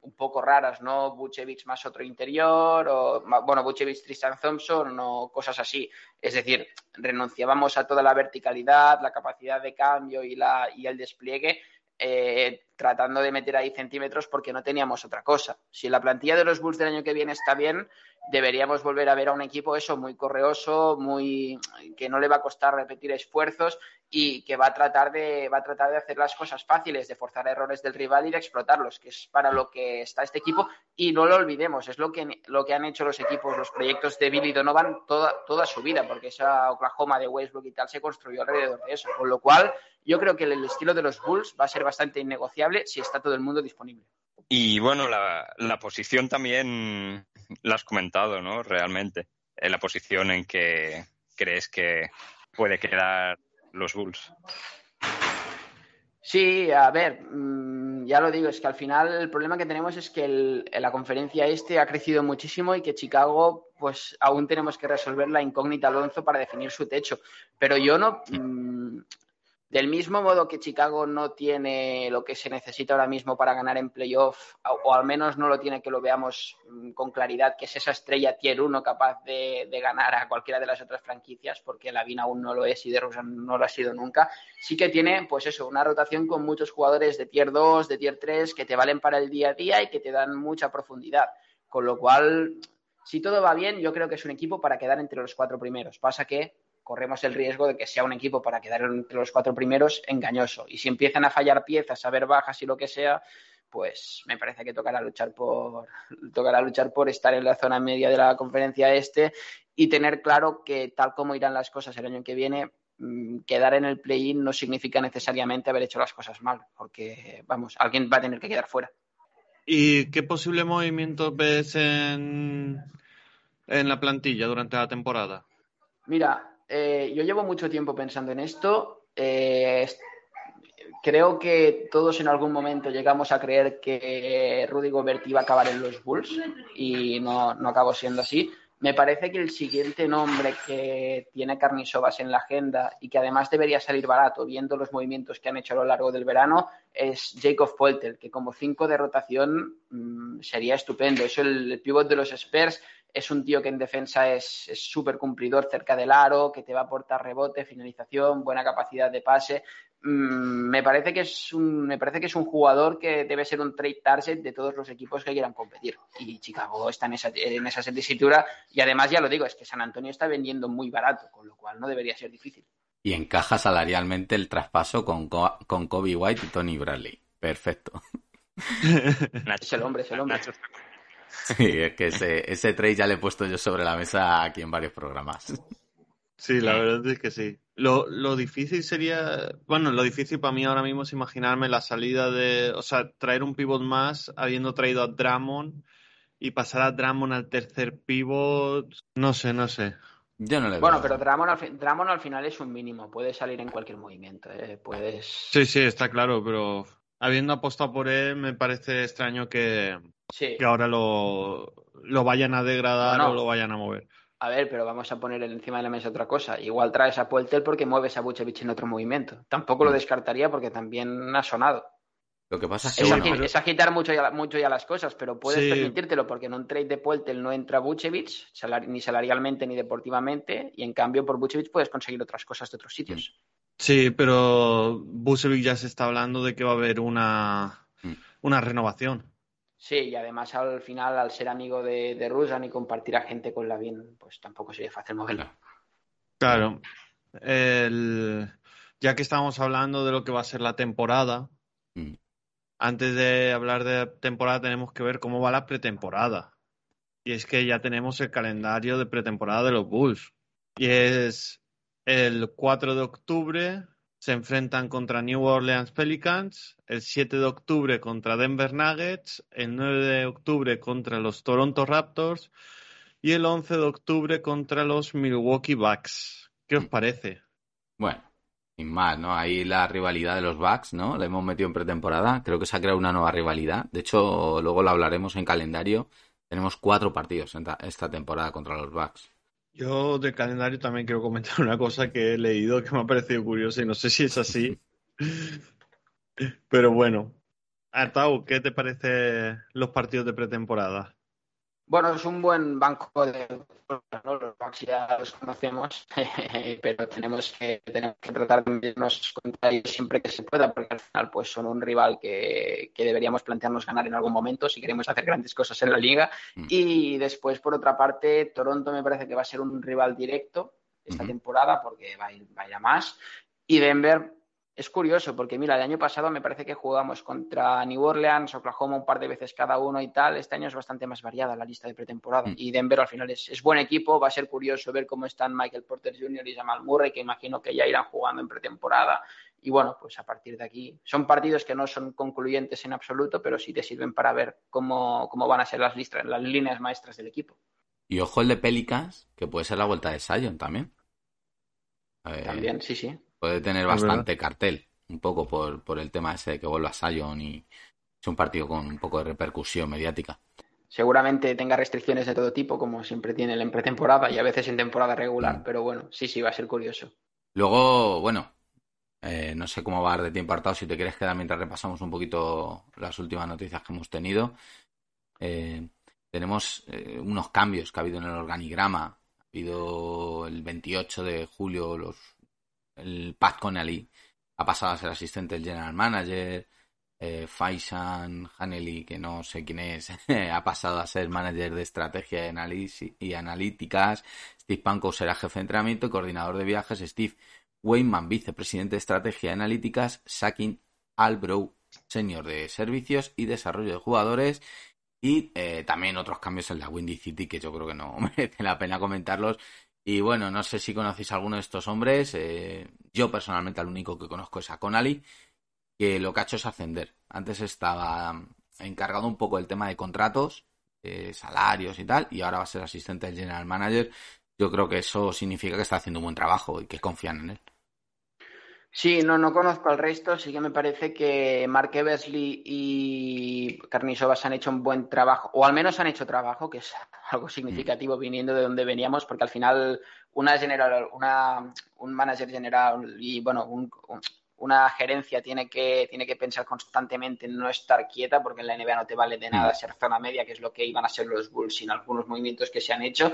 un poco raras, ¿no? Buchevich más otro interior, o bueno, Buchevich Tristan Thompson, o cosas así. Es decir, renunciábamos a toda la verticalidad, la capacidad de cambio y, la, y el despliegue, eh, tratando de meter ahí centímetros porque no teníamos otra cosa. Si la plantilla de los Bulls del año que viene está bien, deberíamos volver a ver a un equipo eso muy correoso, muy que no le va a costar repetir esfuerzos y que va a tratar de va a tratar de hacer las cosas fáciles, de forzar errores del rival y de explotarlos, que es para lo que está este equipo y no lo olvidemos, es lo que lo que han hecho los equipos, los proyectos de Billy Donovan toda toda su vida, porque esa Oklahoma de Westbrook y tal se construyó alrededor de eso, con lo cual yo creo que el estilo de los Bulls va a ser bastante innegociable si está todo el mundo disponible. Y bueno, la, la posición también la has comentado, ¿no? Realmente, en la posición en que crees que puede quedar los Bulls. Sí, a ver, ya lo digo, es que al final el problema que tenemos es que el, la conferencia este ha crecido muchísimo y que Chicago, pues aún tenemos que resolver la incógnita Alonso para definir su techo. Pero yo no, mmm, del mismo modo que Chicago no tiene lo que se necesita ahora mismo para ganar en playoff, o al menos no lo tiene que lo veamos con claridad, que es esa estrella tier 1 capaz de, ganar a cualquiera de las otras franquicias, porque Lavin aún no lo es y de Rosen no lo ha sido nunca, sí que tiene, pues eso, una rotación con muchos jugadores de tier 2, de tier 3, que te valen para el día a día y que te dan mucha profundidad. Con lo cual, si todo va bien, yo creo que es un equipo para quedar entre los cuatro primeros. Pasa que corremos el riesgo de que sea un equipo para quedar entre los cuatro primeros engañoso. Y si empiezan a fallar piezas, a ver bajas y lo que sea, pues me parece que tocará luchar por tocará luchar por estar en la zona media de la conferencia este y tener claro que tal como irán las cosas el año que viene, quedar en el play-in no significa necesariamente haber hecho las cosas mal, porque vamos, alguien va a tener que quedar fuera. ¿Y qué posible movimiento ves en, en la plantilla durante la temporada? Mira, eh, yo llevo mucho tiempo pensando en esto. Eh, creo que todos en algún momento llegamos a creer que Rudy Gobert iba a acabar en los Bulls y no, no acabó siendo así. Me parece que el siguiente nombre que tiene Carnisovas en la agenda y que además debería salir barato, viendo los movimientos que han hecho a lo largo del verano, es Jacob Polter, que como cinco de rotación mmm, sería estupendo. El, el pivot de los Spurs es un tío que en defensa es súper cumplidor cerca del aro, que te va a aportar rebote, finalización, buena capacidad de pase. Mm, me parece que es un me parece que es un jugador que debe ser un trade target de todos los equipos que quieran competir. Y Chicago está en esa en esa tesitura y además ya lo digo es que San Antonio está vendiendo muy barato con lo cual no debería ser difícil. Y encaja salarialmente el traspaso con, con Kobe White y Tony Bradley. Perfecto. [laughs] Es el hombre es el hombre [laughs] sí es que ese, ese trade ya le he puesto yo sobre la mesa aquí en varios programas Sí, la verdad es que sí. Lo, lo difícil sería, bueno, lo difícil para mí ahora mismo es imaginarme la salida de, o sea, traer un pivot más habiendo traído a Drummond y pasar a Drummond al tercer pivot, no sé, no sé. Yo no le bueno, pero Drummond al, Drummond al final es un mínimo, puede salir en cualquier movimiento, ¿eh? puedes... Sí, sí, está claro, pero habiendo apostado por él, me parece extraño que, sí. que ahora lo, lo vayan a degradar bueno, o lo vayan a mover. A ver, pero vamos a poner encima de la mesa otra cosa. Igual traes a Pueltel porque mueves a Buchevich en otro movimiento. Tampoco lo descartaría porque también ha sonado. Lo que pasa es que es, bueno, agi es agitar mucho ya, mucho ya, las cosas, pero puedes sí. permitírtelo porque en un trade de Pueltel no entra Buchevich, salari ni salarialmente ni deportivamente, y en cambio por Buchevich puedes conseguir otras cosas de otros sitios. Sí, pero Buchevich ya se está hablando de que va a haber una, una renovación. Sí, y además al final, al ser amigo de, de Rusan y compartir a gente con Lavin, pues tampoco sería fácil moverlo. Claro. El... Ya que estamos hablando de lo que va a ser la temporada, mm. antes de hablar de temporada tenemos que ver cómo va la pretemporada. Y es que ya tenemos el calendario de pretemporada de los Bulls. Y es el 4 de octubre, se enfrentan contra New Orleans Pelicans, el 7 de octubre contra Denver Nuggets, el 9 de octubre contra los Toronto Raptors y el 11 de octubre contra los Milwaukee Bucks. ¿Qué os parece? Bueno, sin más, ¿no? Ahí la rivalidad de los Bucks, ¿no? La hemos metido en pretemporada. Creo que se ha creado una nueva rivalidad. De hecho, luego lo hablaremos en calendario. Tenemos cuatro partidos esta temporada contra los Bucks. Yo del calendario también quiero comentar [laughs] una cosa que he leído que me ha parecido curiosa y no sé si es así. [laughs] Pero bueno. Artau, ¿qué te parece los partidos de pretemporada? Bueno, es un buen banco de ¿no? los Bucks ya los conocemos, [laughs] pero tenemos que, tenemos que tratar de irnos contra ellos siempre que se pueda, porque al final pues son un rival que, que, deberíamos plantearnos ganar en algún momento si queremos hacer grandes cosas en la liga. Mm. Y después, por otra parte, Toronto me parece que va a ser un rival directo esta mm -hmm. temporada porque va a, ir, va a ir a más. Y Denver es curioso porque, mira, el año pasado me parece que jugamos contra New Orleans, Oklahoma un par de veces cada uno y tal. Este año es bastante más variada la lista de pretemporada. Mm. Y Denver al final es, es, buen equipo. Va a ser curioso ver cómo están Michael Porter Jr. y Jamal Murray, que imagino que ya irán jugando en pretemporada. Y bueno, pues a partir de aquí son partidos que no son concluyentes en absoluto, pero sí te sirven para ver cómo, cómo van a ser las, listas, las líneas maestras del equipo. Y ojo el de Pelicans, que puede ser la vuelta de Sion también. También, sí, sí puede tener bastante cartel, un poco por, por el tema ese de que vuelva a Sion y es un partido con un poco de repercusión mediática. Seguramente tenga restricciones de todo tipo, como siempre tiene en pretemporada y a veces en temporada regular, mm. pero bueno, sí, sí, va a ser curioso. Luego, bueno, eh, no sé cómo va a dar de tiempo hartado, si te quieres quedar mientras repasamos un poquito las últimas noticias que hemos tenido. Eh, tenemos eh, unos cambios que ha habido en el organigrama. Ha habido el 28 de julio los el Pat Connelly ha pasado a ser asistente del general manager. Eh, Faisan Haneli, que no sé quién es, [laughs] ha pasado a ser manager de estrategia y, y analíticas. Steve Pankow será jefe de entrenamiento y coordinador de viajes. Steve Weyman, vicepresidente de estrategia y analíticas. Sakin Albrow, señor de servicios y desarrollo de jugadores. Y eh, también otros cambios en la Windy City que yo creo que no [laughs] merece la pena comentarlos. Y bueno, no sé si conocéis a alguno de estos hombres. Eh, yo personalmente al único que conozco es a Conali, que lo que ha hecho es ascender. Antes estaba encargado un poco del tema de contratos, eh, salarios y tal, y ahora va a ser asistente del general manager. Yo creo que eso significa que está haciendo un buen trabajo y que confían en él. Sí, no, no conozco al resto. Sí que me parece que Mark Eversley y Carnisovas han hecho un buen trabajo, o al menos han hecho trabajo, que es [laughs] algo significativo viniendo de donde veníamos, porque al final una general, una, un manager general y bueno, un, un- una gerencia tiene que, tiene que pensar constantemente en no estar quieta, porque en la NBA no te vale de nada ser zona media, que es lo que iban a ser los Bulls sin algunos movimientos que se han hecho.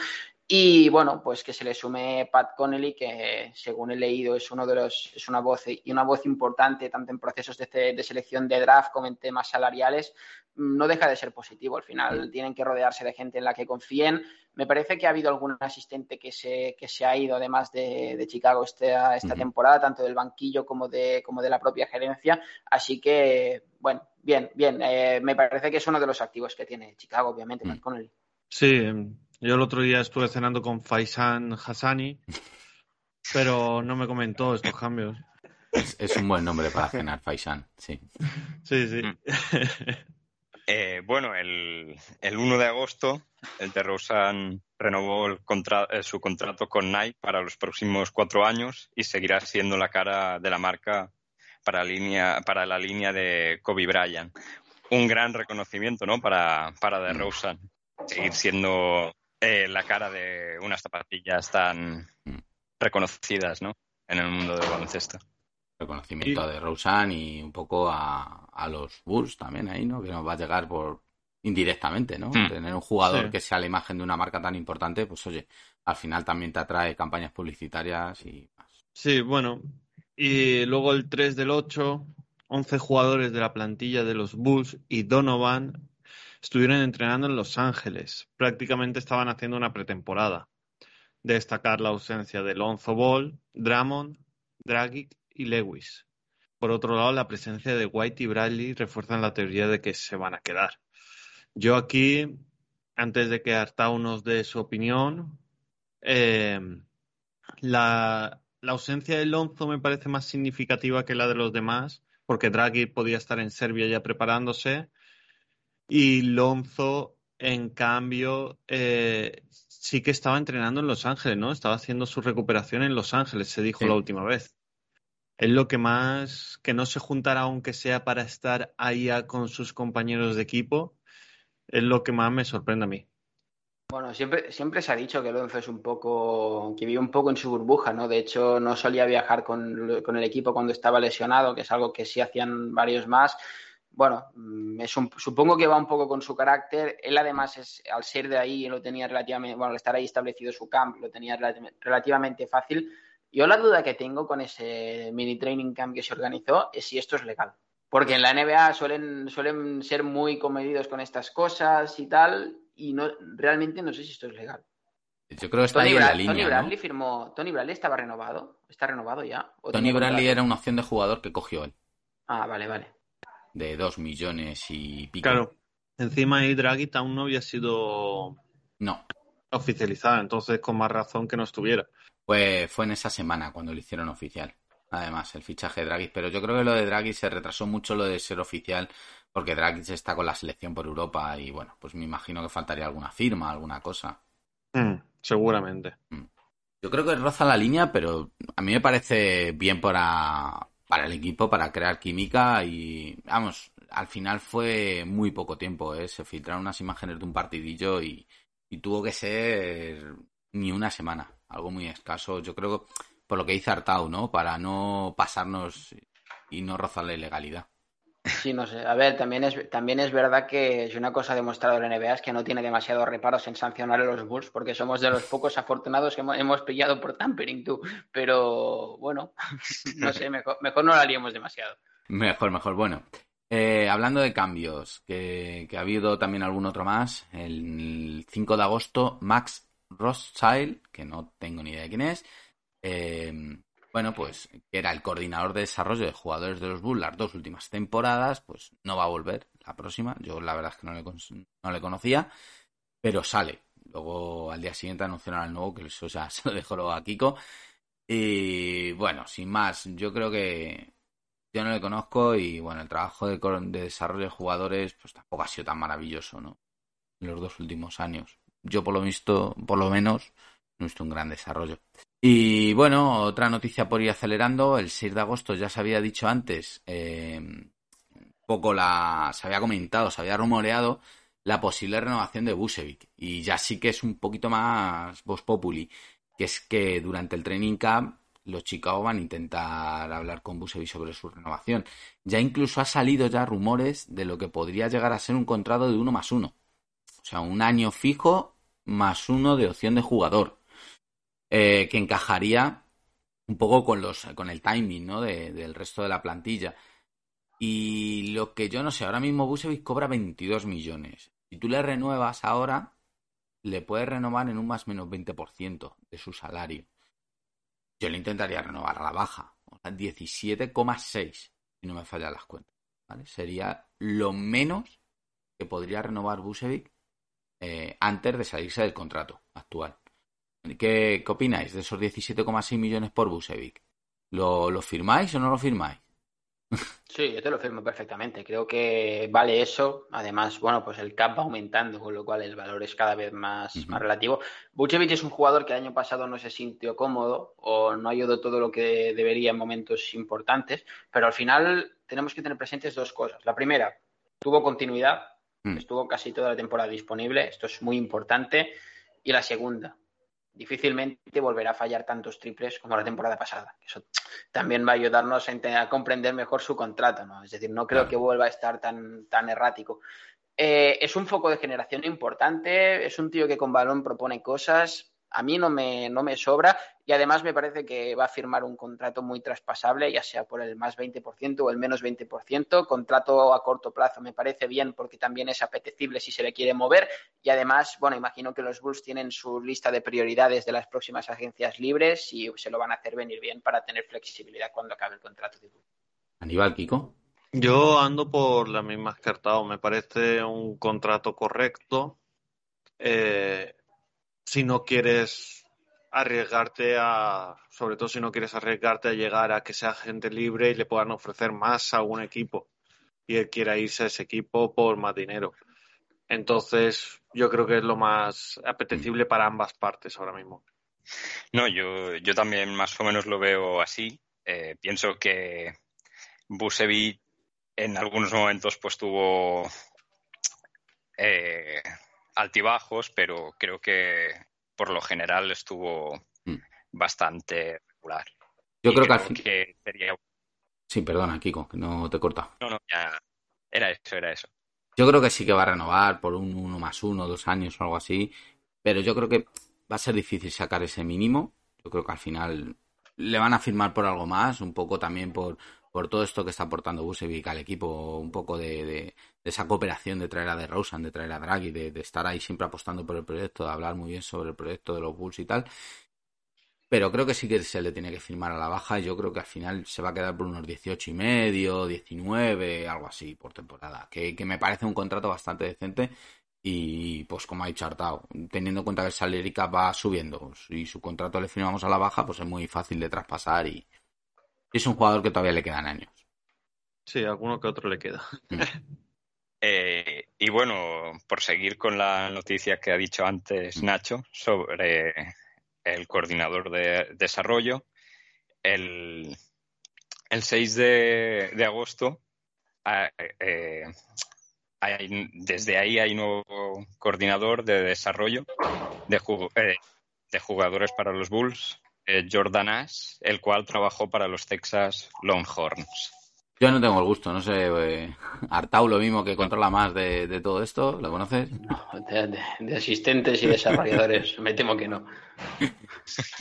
Y bueno, pues que se le sume Pat Connelly, que según he leído es uno de los, es una voz y una voz importante tanto en procesos de, de selección de draft como en temas salariales, mm, no deja de ser positivo. Al final tienen que rodearse de gente en la que confíen. Me parece que ha habido algún asistente que se, que se ha ido, además de, de Chicago, esta, esta Ujú. temporada, tanto del banquillo como de, como de la propia gerencia. Así que, bueno, bien, bien. Eh, me parece que es uno de los activos que tiene Chicago, obviamente, Mm. Pat Connelly. Sí, yo el otro día estuve cenando con Faisan Hassani, pero no me comentó estos cambios. Es, es un buen nombre para cenar, Faisan, sí. Sí, sí. Eh, bueno, el, el 1 de agosto, el DeRozan renovó el contra- eh, su contrato con Nike para los próximos cuatro años y seguirá siendo la cara de la marca para, línea, para la línea de Kobe Bryant. Un gran reconocimiento, ¿no? Para, para DeRozan. Seguir siendo eh, la cara de unas zapatillas tan reconocidas, ¿no? En el mundo del baloncesto. Reconocimiento de Rosen y un poco a, a los Bulls también ahí, ¿no? Que nos va a llegar por indirectamente, ¿no? Hmm. Tener un jugador Sí. que sea la imagen de una marca tan importante, pues oye, al final también te atrae campañas publicitarias y más. Sí, bueno. Y luego el 3 del 8, 11 jugadores de la plantilla de los Bulls y Donovan estuvieron entrenando en Los Ángeles. Prácticamente estaban haciendo una pretemporada. De destacar la ausencia de Lonzo Ball, Drummond, Dragic y Lewis. Por otro lado, la presencia de White y Bradley refuerzan la teoría de que se van a quedar. Yo aquí, antes de que Artau nos dé su opinión, eh, la, la ausencia de Lonzo me parece más significativa que la de los demás, porque Draghi podía estar en Serbia ya preparándose y Lonzo, en cambio, eh, sí que estaba entrenando en Los Ángeles, ¿no? Estaba haciendo su recuperación en Los Ángeles, se dijo Sí. la última vez. Es lo que más, que no se juntara aunque sea para estar allá con sus compañeros de equipo, es lo que más me sorprende a mí. Bueno, siempre, siempre se ha dicho que Alonso es un poco, que vive un poco en su burbuja, ¿no? De hecho, no solía viajar con, con el equipo cuando estaba lesionado, que es algo que sí hacían varios más. Bueno, un- supongo que va un poco con su carácter. Él además es, al ser de ahí, lo tenía relativamente, bueno, al estar ahí establecido su camp, lo tenía relati- relativamente fácil. Yo la duda que tengo con ese mini training camp que se organizó es si esto es legal. Porque en la NBA suelen, suelen ser muy comedidos con estas cosas y tal, y no, realmente no sé si esto es legal. Yo creo que está Tony, ahí en la Bra- Tony línea, Bradley ¿no? firmó, Tony Bradley estaba renovado, está renovado ya. ¿O Tony Bradley era una opción de jugador que cogió él, Ah, vale, vale. De dos millones y pico. Claro, encima ahí Draghi aún no había sido No, oficializada, entonces con más razón que no estuviera. Fue, fue en esa semana cuando lo hicieron oficial. Además, el fichaje de Draghi. Pero yo creo que lo de Draghi se retrasó mucho lo de ser oficial porque Draghi está con la selección por Europa y bueno, pues me imagino que faltaría alguna firma, alguna cosa. Mm, seguramente. Yo creo que roza la línea, pero a mí me parece bien para, para el equipo, para crear química y vamos, al final fue muy poco tiempo, ¿eh? Se filtraron unas imágenes de un partidillo y, tuvo que ser ni una semana, algo muy escaso. Yo creo por lo que dice Artau, ¿no? Para no pasarnos y no rozar la ilegalidad. Sí, no sé. A ver, también es, también es verdad que una cosa ha demostrado la NBA es que no tiene demasiados reparos en sancionar a los Bulls, porque somos de los pocos afortunados que hemos, pillado por tampering, tú. Pero bueno, [laughs] no sé, mejor, mejor no la liemos demasiado. Mejor, mejor. Bueno, eh, hablando de cambios, que, que ha habido también algún otro más. El 5 de agosto, Max Rothschild, que no tengo ni idea de quién es, eh, bueno, pues que era el coordinador de desarrollo de jugadores de los Bulls las dos últimas temporadas, pues no va a volver la próxima. Yo la verdad es que no le, no le conocía, pero sale. Luego al día siguiente anunciaron al nuevo, que eso ya [laughs] se lo dejo luego a Kiko. Y bueno, sin más, yo creo que yo no le conozco y bueno, el trabajo de, de desarrollo de jugadores pues tampoco ha sido tan maravilloso, ¿no? En los dos últimos años. Yo por lo visto, por lo menos, no he visto un gran desarrollo. Y bueno, otra noticia por ir acelerando, el 6 de agosto ya se había dicho antes, eh, poco la, se había comentado, se había rumoreado la posible renovación de Busevic. Y ya sí que es un poquito más voz populi, que es que durante el training camp los Chicago van a intentar hablar con Busevic sobre su renovación. Ya incluso ha salido ya rumores de lo que podría llegar a ser un contrato de uno más uno. O sea, un año fijo más uno de opción de jugador. Eh, que encajaría un poco con los con el timing ¿no? de- del resto de la plantilla. Y lo que yo no sé, ahora mismo Busevic cobra 22 millones. Si tú le renuevas ahora, le puedes renovar en un más o menos 20% de su salario. Yo le intentaría renovar a la baja. O sea, 17,6, si no me fallan las cuentas. Sería lo menos que podría renovar Busevic eh, antes de salirse del contrato actual. ¿Qué, qué opináis de esos 17,6 millones por Busevic? ¿Lo, ¿Lo firmáis o no lo firmáis? [laughs] Sí, yo te lo firmo perfectamente. Creo que vale eso. Además, bueno, pues el cap va aumentando, con lo cual el valor es cada vez más, más relativo. Vucevic es un jugador que el año pasado no se sintió cómodo o no ayudó todo lo que debería en momentos importantes, pero al final tenemos que tener presentes dos cosas. La primera, tuvo continuidad, Mm. estuvo casi toda la temporada disponible, esto es muy importante. Y la segunda, difícilmente volverá a fallar tantos triples como la temporada pasada. Eso también va a ayudarnos a, a comprender mejor su contrato, ¿no? Es decir, no creo Claro. que vuelva a estar tan, tan errático. Eh, es un foco de generación importante, es un tío que con balón propone cosas, a mí no me, no me sobra y además me parece que va a firmar un contrato muy traspasable, ya sea por el más 20% o el menos 20%, contrato a corto plazo me parece bien porque también es apetecible si se le quiere mover y además, bueno, imagino que los Bulls tienen su lista de prioridades de las próximas agencias libres y se lo van a hacer venir bien para tener flexibilidad cuando acabe el contrato de Bulls. Aníbal, Kiko. Yo ando por las mismas que Artao. Me parece un contrato correcto. Eh, si no quieres arriesgarte a, sobre todo si no quieres arriesgarte a llegar a que sea gente libre y le puedan ofrecer más a un equipo y él quiera irse a ese equipo por más dinero. Entonces, yo creo que es lo más apetecible para ambas partes ahora mismo. No, yo, yo también más o menos lo veo así. Eh, pienso que Busevic en algunos momentos pues tuvo eh, altibajos, pero creo que por lo general estuvo Mm. bastante regular. Yo creo que al fin... que sería... Sí, perdona, Kiko, que no te he cortado. No, no, ya era eso, era eso. Yo creo que sí que va a renovar por un uno más uno, dos años o algo así. Pero yo creo que va a ser difícil sacar ese mínimo. Yo creo que al final le van a firmar por algo más, un poco también por, por todo esto que está aportando Busevic al equipo, un poco de, de- de esa cooperación de traer a DeRozan, de traer a Draghi, de, de estar ahí siempre apostando por el proyecto, de hablar muy bien sobre el proyecto de los Bulls y tal. Pero creo que sí que se le tiene que firmar a la baja yo creo que al final se va a quedar por unos 18 y medio, 19, algo así por temporada. Que, que me parece un contrato bastante decente y pues como ha dicho teniendo en cuenta que el salary cap va subiendo y su contrato le firmamos a la baja, pues es muy fácil de traspasar y es un jugador que todavía le quedan años. Sí, alguno que otro le queda. [laughs] Eh, y bueno, por seguir con la noticia que ha dicho antes Nacho sobre el coordinador de desarrollo, el, el 6 de, de agosto, ah, eh, hay- desde ahí hay nuevo coordinador de desarrollo de, eh, de jugadores para los Bulls, eh, Jordan Ash, el cual trabajó para los Texas Longhorns. Yo no tengo el gusto, no sé, eh, Artau lo mismo que controla más de, de todo esto, ¿lo conoces? No, de, de- de asistentes y desarrolladores, [laughs] me temo que no.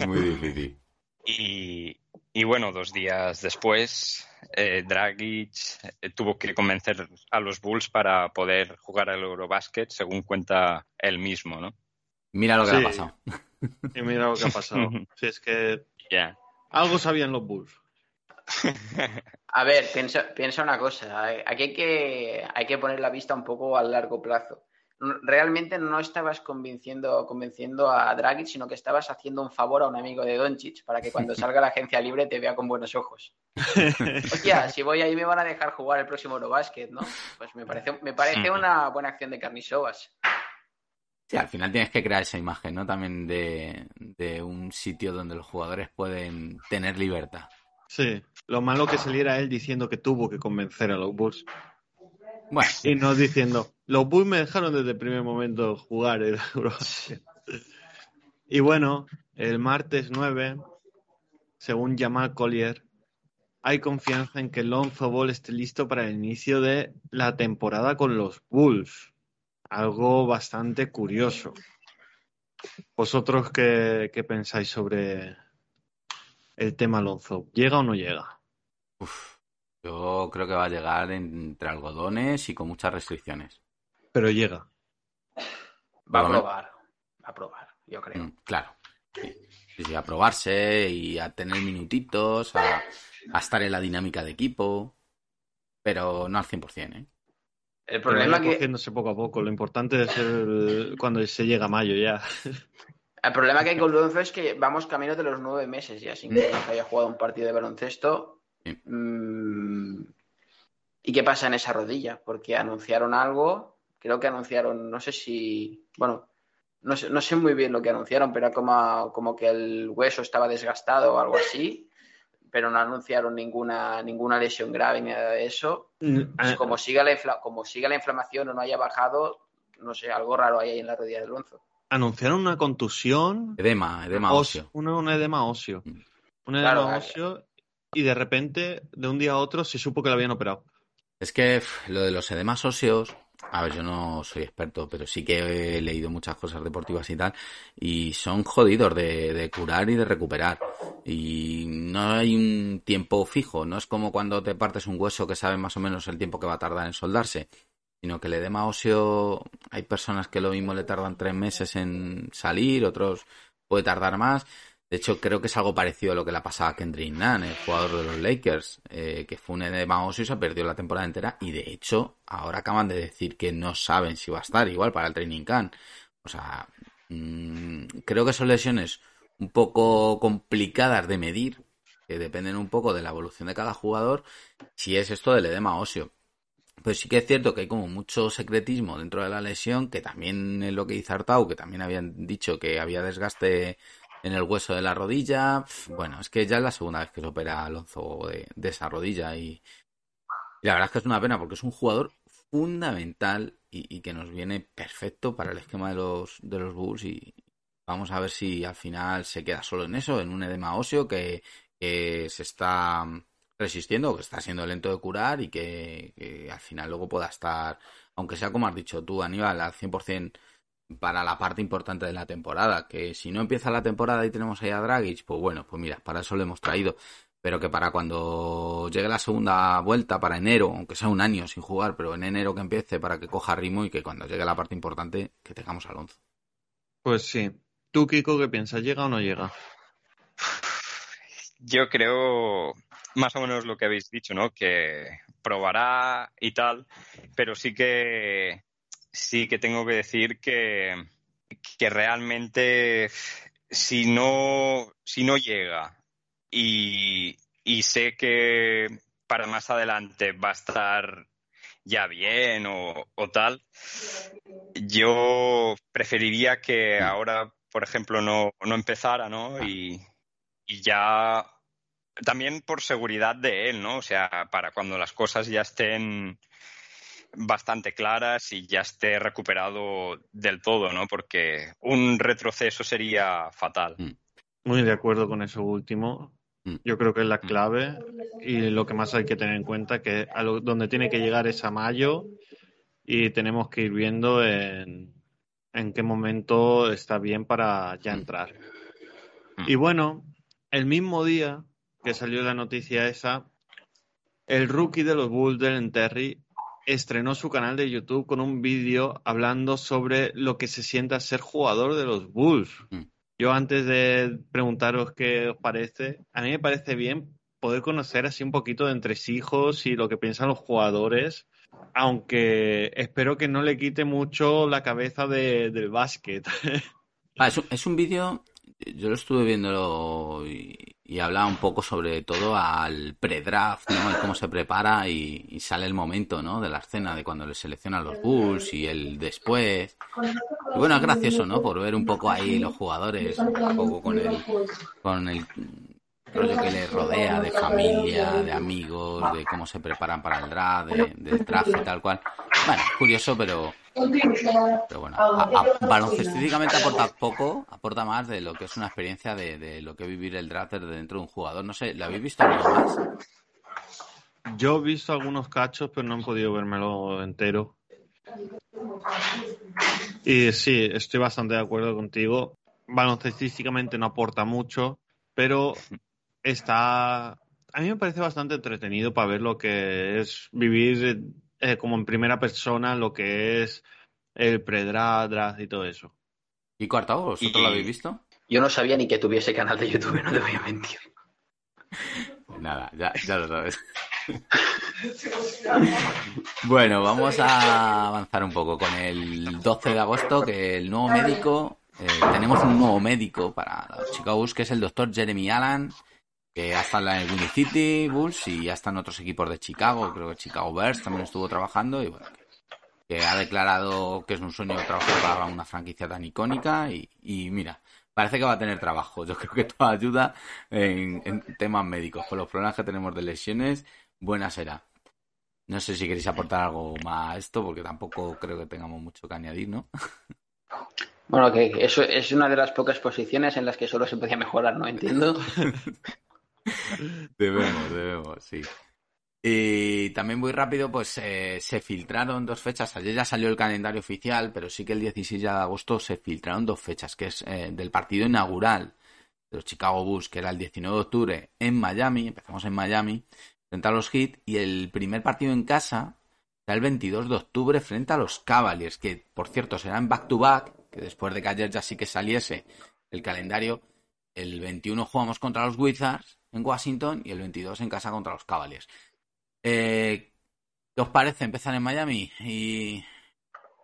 Muy difícil. Y, y bueno, dos días después, eh, Dragic eh, tuvo que convencer a los Bulls para poder jugar al Eurobasket, según cuenta él mismo, ¿no? Mira lo que le ha pasado. Y mira lo que ha pasado. [laughs] Si es que Ya. algo sabían los Bulls. A ver, piensa, piensa una cosa. Aquí hay que, hay que poner la vista un poco a largo plazo. realmente no estabas convenciendo, convenciendo a Dragic, sino que estabas haciendo un favor a un amigo de Doncic para que cuando [laughs] salga la agencia libre te vea con buenos ojos. [laughs] Hostia, si voy ahí me van a dejar jugar el próximo Eurobasket, ¿no? Pues me parece, me parece una buena acción de Carnisovas. Sí, al final tienes que crear esa imagen, ¿no? También de, de un sitio donde los jugadores pueden tener libertad. Sí, lo malo que saliera él diciendo que tuvo que convencer a los Bulls. Bueno, Y no diciendo, los Bulls me dejaron desde el primer momento jugar el [laughs] Eurobasket. Y bueno, el martes 9, según Jamal Collier, hay confianza en que Lonzo Ball esté listo para el inicio de la temporada con los Bulls. Algo bastante curioso. ¿Vosotros qué, qué pensáis sobre el tema Lonzo? ¿Llega o no llega? yo creo que va a llegar entre algodones y con muchas restricciones. Pero llega. Va a probar, va a probar, yo creo. Mm, Claro. Sí, a probarse y a tener minutitos, a, a estar en la dinámica de equipo, pero no al 100%, ¿eh? El problema que cogiéndose poco a poco. Lo importante es el- cuando se llega a mayo ya. [laughs] El problema que hay con Lonzo es que vamos camino de los nueve meses ya sin que haya jugado un partido de baloncesto. Sí. Mm, ¿Y qué pasa en esa rodilla? Porque anunciaron algo, creo que anunciaron, no sé si, bueno, no sé, no sé muy bien lo que anunciaron, pero era como, como que el hueso estaba desgastado o algo así, pero no anunciaron ninguna, ninguna lesión grave ni nada de eso. Pues como, siga la infla- como siga la inflamación o no haya bajado, no sé, algo raro hay ahí en la rodilla de Lonzo. Anunciaron una contusión, Edema, edema óseo, un, un edema óseo. Mm. Un edema Claro, claro. óseo y de repente, de un día a otro, se supo que lo habían operado. Es que lo de los edemas óseos, a ver, yo no soy experto, pero sí que he leído muchas cosas deportivas y tal, y son jodidos de, de curar y de recuperar. Y no hay un tiempo fijo, no es como cuando te partes un hueso que sabes más o menos el tiempo que va a tardar en soldarse, sino que el edema óseo, hay personas que lo mismo le tardan tres meses en salir, otros puede tardar más. De hecho, creo que es algo parecido a lo que le ha pasado a Kendrick Nunn, el jugador de los Lakers, eh, que fue un edema óseo y se perdió la temporada entera. Y de hecho, ahora acaban de decir que no saben si va a estar igual para el training camp. O sea, mm, creo que son lesiones un poco complicadas de medir, que dependen un poco de la evolución de cada jugador, si es esto del edema óseo. Pues sí que es cierto que hay como mucho secretismo dentro de la lesión, que también es lo que dice Artau, que también habían dicho que había desgaste en el hueso de la rodilla. Bueno, es que ya es la segunda vez que se opera Alonso de, esa rodilla y, la verdad es que es una pena porque es un jugador fundamental y, que nos viene perfecto para el esquema de los, de los Bulls y vamos a ver si al final se queda solo en eso, en un edema óseo que, que se está resistiendo, que está siendo lento de curar y que, que al final luego pueda estar, aunque sea como has dicho tú, Aníbal, al 100% para la parte importante de la temporada, que si no empieza la temporada y tenemos ahí a Dragic, pues bueno, pues mira, para eso lo hemos traído, pero que para cuando llegue la segunda vuelta, para enero, aunque sea un año sin jugar, pero en enero que empiece para que coja ritmo y que cuando llegue la parte importante, que tengamos a Alonso. Pues sí. ¿Tú, Kiko, qué piensas? ¿Llega o no llega? Yo creo más o menos lo que habéis dicho, ¿no? Que probará y tal, pero sí que sí que tengo que decir que, que realmente si no si no llega y, y sé que para más adelante va a estar ya bien o, o tal, yo preferiría que ahora, por ejemplo, no, no empezara, ¿no? Y, y ya también por seguridad de él, ¿no? O sea, para cuando las cosas ya estén bastante claras y ya esté recuperado del todo, ¿no? Porque un retroceso sería fatal. Muy de acuerdo con eso último. Mm. Yo creo que es la clave y lo que más hay que tener en cuenta que a lo- donde tiene que llegar es a mayo y tenemos que ir viendo en, en qué momento está bien para ya Mm. entrar. Mm. Y bueno, el mismo día que salió la noticia esa, el rookie de los Bulls, Dylan Terry, estrenó su canal de YouTube con un vídeo hablando sobre lo que se sienta ser jugador de los Bulls. Mm. Yo antes de preguntaros qué os parece, a mí me parece bien poder conocer así un poquito de entresijos y lo que piensan los jugadores, aunque espero que no le quite mucho la cabeza de- del básquet. [laughs] Ah, es un, es un vídeo, yo lo estuve viendo y, y hablaba un poco sobre todo al pre-draft, ¿no? El cómo se prepara y, y sale el momento, ¿no? De la escena de cuando le seleccionan los Bulls y el después. Y bueno, es gracioso, ¿no? Por ver un poco ahí los jugadores, un poco con el, con el rollo que les rodea de familia, de amigos, de cómo se preparan para el draft, de, del draft y tal cual. Bueno, curioso, pero, pero bueno, a- a- baloncestísticamente aporta poco, aporta más de lo que es una experiencia de, de lo que vivir el draft dentro de un jugador. No sé, ¿lo habéis visto algo más? Yo he visto algunos cachos, pero no he podido vérmelo entero. Y sí, estoy bastante de acuerdo contigo. Baloncestísticamente no aporta mucho, pero está. A mí me parece bastante entretenido para ver lo que es vivir eh, como en primera persona, lo que es el pre-draft draft y todo eso. ¿Y Cuartao, vosotros Y- lo habéis visto? Yo no sabía ni que tuviese canal de YouTube, [laughs] no te voy a mentir. Pues Nada, ya, ya lo sabes. [laughs] Bueno, vamos a avanzar un poco con el 12 de agosto, que el nuevo médico, eh, tenemos un nuevo médico para los Chicago Bulls, que es el doctor Jeremy Allen, que ya está en la City Bulls y ya está en otros equipos de Chicago, creo que Chicago Bears también estuvo trabajando y bueno, que, que ha declarado que es un sueño trabajar para una franquicia tan icónica y, y mira, parece que va a tener trabajo. Yo creo que toda ayuda en, en temas médicos, con los problemas que tenemos de lesiones, buena será. No sé si queréis aportar algo más a esto, porque tampoco creo que tengamos mucho que añadir, ¿no? Bueno, que eso es una de las pocas posiciones en las que solo se podía mejorar, ¿no? Entiendo. [laughs] [laughs] Debemos, debemos, sí. Y también muy rápido, pues eh, se filtraron dos fechas. Ayer ya salió el calendario oficial, pero sí que el 16 de agosto se filtraron dos fechas, que es eh, del partido inaugural de los Chicago Bulls, que era el 19 de octubre en Miami. Empezamos en Miami, frente a los Heat, y el primer partido en casa será el 22 de octubre frente a los Cavaliers, que por cierto será en back-to-back, que después de que ayer ya sí que saliese el calendario, el 21 jugamos contra los Wizards en Washington y el 22 en casa contra los Cavaliers. Eh, ¿Qué os parece empezar en Miami y,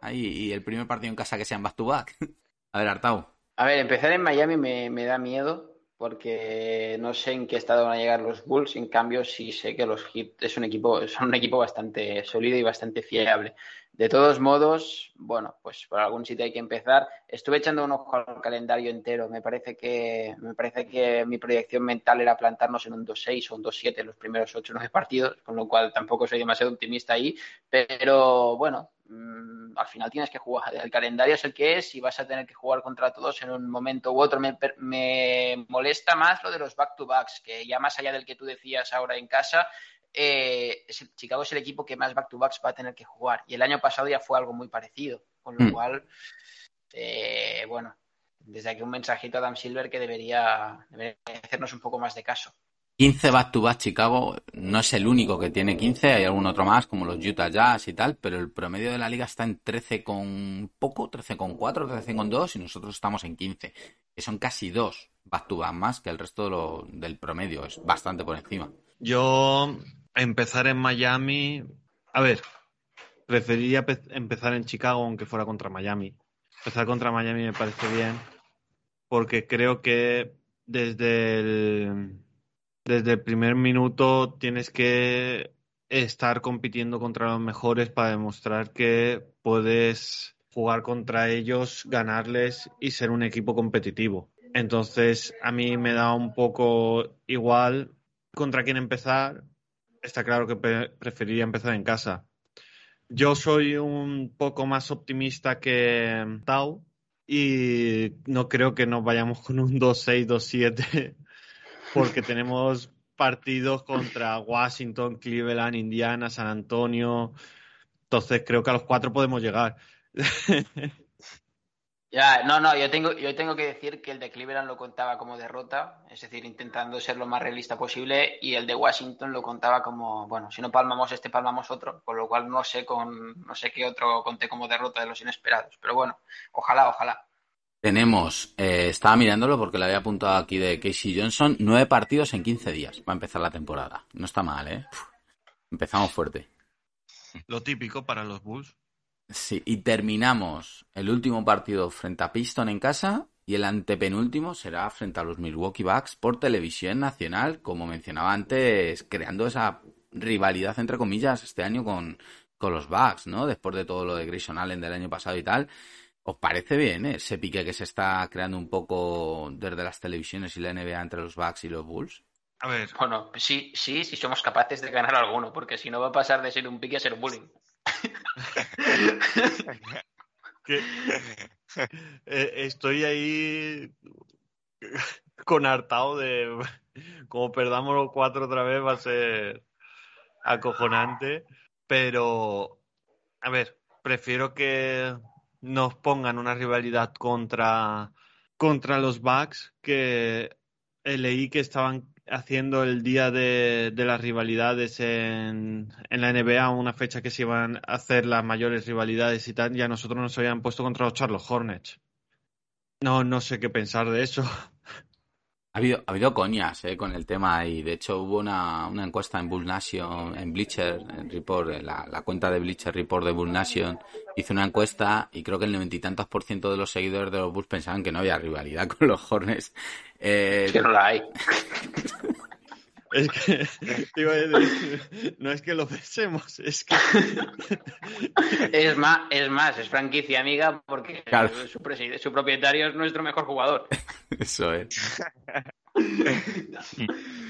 ahí, el primer partido en casa que sea en back-to-back? [laughs] A ver, Artau. A ver, empezar en Miami me, me da miedo porque no sé en qué estado van a llegar los Bulls. En cambio, sí sé que los Heat es un equipo, son un equipo bastante sólido y bastante fiable. De todos modos, bueno, pues por algún sitio hay que empezar. Estuve echando un ojo al calendario entero. Me parece que, me parece que mi proyección mental era plantarnos en un 2-6 o un 2-7 en los primeros 8 o 9 partidos, con lo cual tampoco soy demasiado optimista ahí. Pero bueno, mm, al final tienes que jugar. El calendario es el que es y vas a tener que jugar contra todos en un momento u otro. Me, me molesta más lo de los back-to-backs, que ya más allá del que tú decías ahora en casa, eh, Chicago es el equipo que más back-to-backs va a tener que jugar. Y el año pasado ya fue algo muy parecido. Con lo Mm. cual, eh, bueno, desde aquí un mensajito a Adam Silver que debería, debería hacernos un poco más de caso. 15 back-to-back Chicago no es el único que tiene 15, hay algún otro más como los Utah Jazz y tal, pero el promedio de la liga está en 13 con poco, 13 con 4, 13 con 2 y nosotros estamos en 15, que son casi dos back-to-back más que el resto de lo- del promedio, es bastante por encima. Yo empezar en Miami. A ver, preferiría pe- empezar en Chicago aunque fuera contra Miami. Empezar contra Miami me parece bien porque creo que desde el, desde el primer minuto tienes que estar compitiendo contra los mejores para demostrar que puedes jugar contra ellos, ganarles y ser un equipo competitivo. Entonces, a mí me da un poco igual contra quién empezar. Está claro que pre- preferiría empezar en casa. Yo soy un poco más optimista que Tau y no creo que nos vayamos con un 2-6, 2-7 [laughs] porque tenemos partidos contra Washington, Cleveland, Indiana, San Antonio. Entonces creo que a los cuatro podemos llegar. [laughs] Ya, no, no, yo tengo, yo tengo que decir que el de Cleveland lo contaba como derrota, es decir, intentando ser lo más realista posible, y el de Washington lo contaba como, bueno, si no palmamos este, palmamos otro, con lo cual no sé con, no sé qué otro conté como derrota de los inesperados, pero bueno, ojalá, ojalá. Tenemos, eh, estaba mirándolo porque le había apuntado aquí de Casey Johnson, nueve partidos en 15 días para empezar la temporada. No está mal, ¿eh? Uf, empezamos fuerte. Lo típico para los Bulls. Sí, y terminamos el último partido frente a Piston en casa y el antepenúltimo será frente a los Milwaukee Bucks por televisión nacional, como mencionaba antes, creando esa rivalidad entre comillas este año con, con los Bucks, ¿no? Después de todo lo de Grayson Allen del año pasado y tal. ¿Os parece bien eh? ese pique que se está creando un poco desde las televisiones y la NBA entre los Bucks y los Bulls? A ver, Bueno, sí, sí, sí somos capaces de ganar alguno, porque si no va a pasar de ser un pique a ser bullying. [laughs] eh, estoy ahí con hartado de como perdamos los cuatro otra vez va a ser acojonante, pero a ver, prefiero que nos pongan una rivalidad contra contra los Bucks que eh, leí que estaban haciendo el día de, las rivalidades en, la NBA, una fecha que se iban a hacer las mayores rivalidades y tal, y a nosotros nos habían puesto contra los Charlotte Hornets. No, no sé qué pensar de eso. Ha habido, ha habido coñas eh, con el tema y de hecho hubo una, encuesta en Bull Nation, en Bleacher en Report, en la, la cuenta de Bleacher Report de Bull Nation hizo una encuesta y creo que el noventa y tantos por ciento de los seguidores de los Bulls pensaban que no había rivalidad [laughs] con los Hornets. Eh, Es que no la hay. Es que, iba a decir, no es que lo pensemos, es que Es más, es más, es franquicia amiga porque Claro. su, propietario es nuestro mejor jugador. Eso es. [laughs]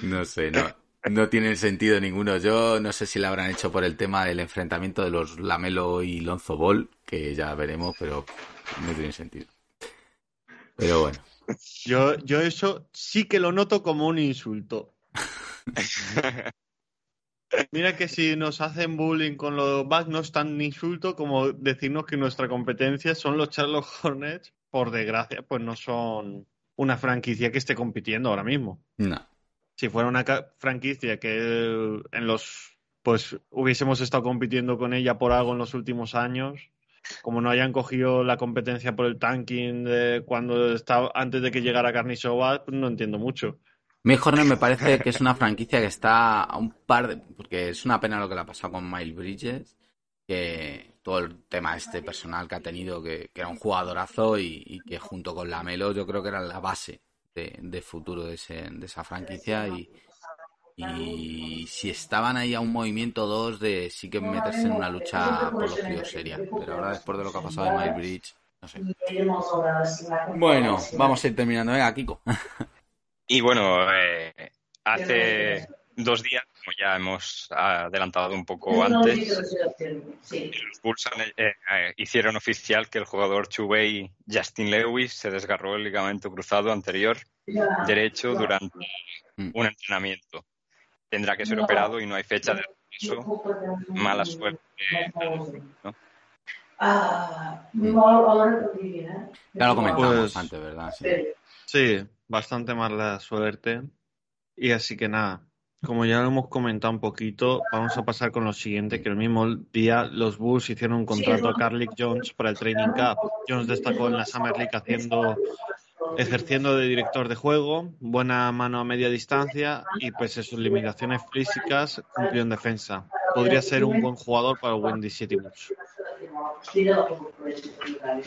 No sé, no, no tiene sentido ninguno. Yo no sé si lo habrán hecho por el tema del enfrentamiento de los Lamelo y Lonzo Ball, que ya veremos, pero no tiene sentido. Pero bueno, yo, yo eso sí que lo noto como un insulto. Mira que si nos hacen bullying con los Bucks no es tan insulto como decirnos que nuestra competencia son los Charlotte Hornets. Por desgracia, pues no son una franquicia que esté compitiendo ahora mismo. no. Si fuera una franquicia que en los pues hubiésemos estado compitiendo con ella por algo en los últimos años, como no hayan cogido la competencia por el tanking de cuando estaba antes de que llegara Carnisova, pues no entiendo mucho. Mi Hornet me parece que es una franquicia que está a un par de... Porque es una pena lo que le ha pasado con Miles Bridges, que todo el tema este personal que ha tenido, que, que era un jugadorazo y, y que junto con Lamelo yo creo que era la base de, de futuro de, ese- de esa franquicia y, y si estaban ahí a un movimiento dos de sí que meterse en una lucha por los tíos seria. Pero ahora después de lo que ha pasado de Miles Bridges, no sé. Bueno, vamos a ir terminando. Venga, Kiko. Y bueno, eh, hace dos días, como ya hemos adelantado un poco antes, los Bulls han, eh, eh, hicieron oficial que el jugador Chubey Justin Lewis se desgarró el ligamento cruzado anterior derecho durante Mm. un entrenamiento. Tendrá que ser operado y no hay fecha de regreso. Mala suerte. ¿no? Ya lo comentamos Pues- antes, ¿verdad? Sí. Sí, bastante mala suerte. Y así que nada, como ya lo hemos comentado un poquito, vamos a pasar con lo siguiente, que el mismo día los Bulls hicieron un contrato a Carlick Jones para el Training Cup. Jones destacó en la Summer League haciendo, ejerciendo de director de juego, buena mano a media distancia y pues en sus limitaciones físicas cumplió en defensa. Podría ser un buen jugador para Wendy City Bulls.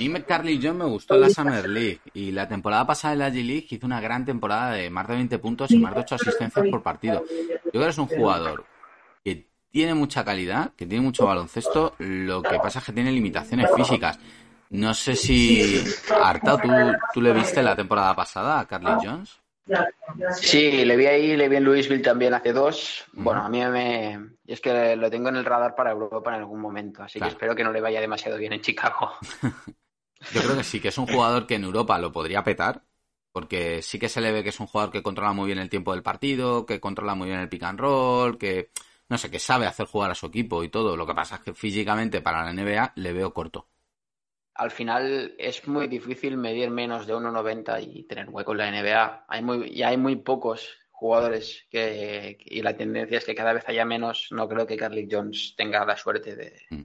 Me- Carly John me gustó la Summer League y la temporada pasada en la G-League hizo una gran temporada de más de 20 puntos y más de 8 asistencias por partido. Yo creo que es un jugador que tiene mucha calidad, que tiene mucho baloncesto, lo que pasa es que tiene limitaciones físicas. No sé si, Arta, ¿tú, tú le viste la temporada pasada a Carly Jones? Sí, le vi ahí, le vi en Louisville también hace dos. Bueno, a mí me... es que lo tengo en el radar para Europa en algún momento, así Claro. que espero que no le vaya demasiado bien en Chicago. [laughs] Yo creo que sí, que es un jugador que en Europa lo podría petar, porque sí que se le ve que es un jugador que controla muy bien el tiempo del partido, que controla muy bien el pick and roll, que no sé, que sabe hacer jugar a su equipo y todo. Lo que pasa es que físicamente para la NBA le veo corto. Al final es muy difícil medir menos de 1,90 y tener hueco en la NBA. Hay muy, y hay muy pocos jugadores que, y la tendencia es que cada vez haya menos. No creo que Carly Jones tenga la suerte de Mm.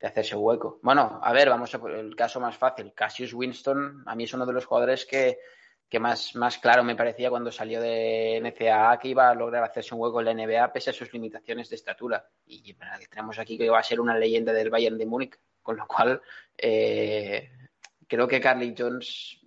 de hacerse hueco. Bueno, a ver, vamos a por el caso más fácil. Cassius Winston, a mí es uno de los jugadores que, que más, más claro me parecía cuando salió de NCAA que iba a lograr hacerse un hueco en la NBA pese a sus limitaciones de estatura. Y bueno, que tenemos aquí que va a ser una leyenda del Bayern de Múnich, con lo cual eh, creo que Carly Jones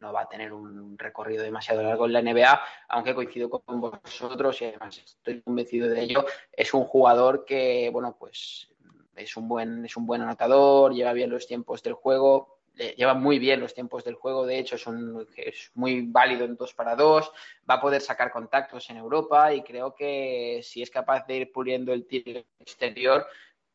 no va a tener un recorrido demasiado largo en la NBA, aunque coincido con vosotros y además estoy convencido de ello. Es un jugador que, bueno, pues es un buen, es un buen anotador, lleva bien los tiempos del juego, lleva muy bien los tiempos del juego, de hecho es, un, es muy válido en dos para dos, va a poder sacar contactos en Europa y creo que si es capaz de ir puliendo el tiro exterior,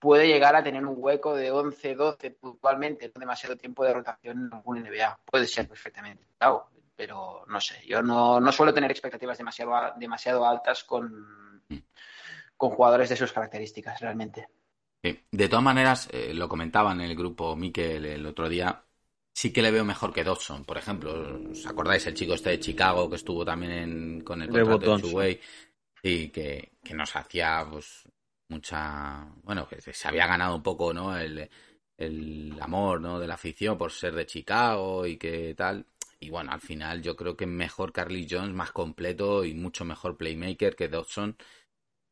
puede llegar a tener un hueco de 11, 12 puntualmente, no demasiado tiempo de rotación en algún NBA. Puede ser perfectamente, claro, pero no sé, yo no, no suelo tener expectativas demasiado, demasiado altas con, con jugadores de sus características, realmente. De todas maneras, eh, lo comentaba en el grupo Mikel el otro día, sí que le veo mejor que Dodson, por ejemplo. ¿Os acordáis el chico este de Chicago que estuvo también en, con el contrato de Chuway? Y que, que, nos hacía pues mucha... Bueno, que se había ganado un poco, ¿no? El, el amor, ¿no? De la afición por ser de Chicago y que tal. Y bueno, al final yo creo que mejor Carly Jones, más completo y mucho mejor playmaker que Dodson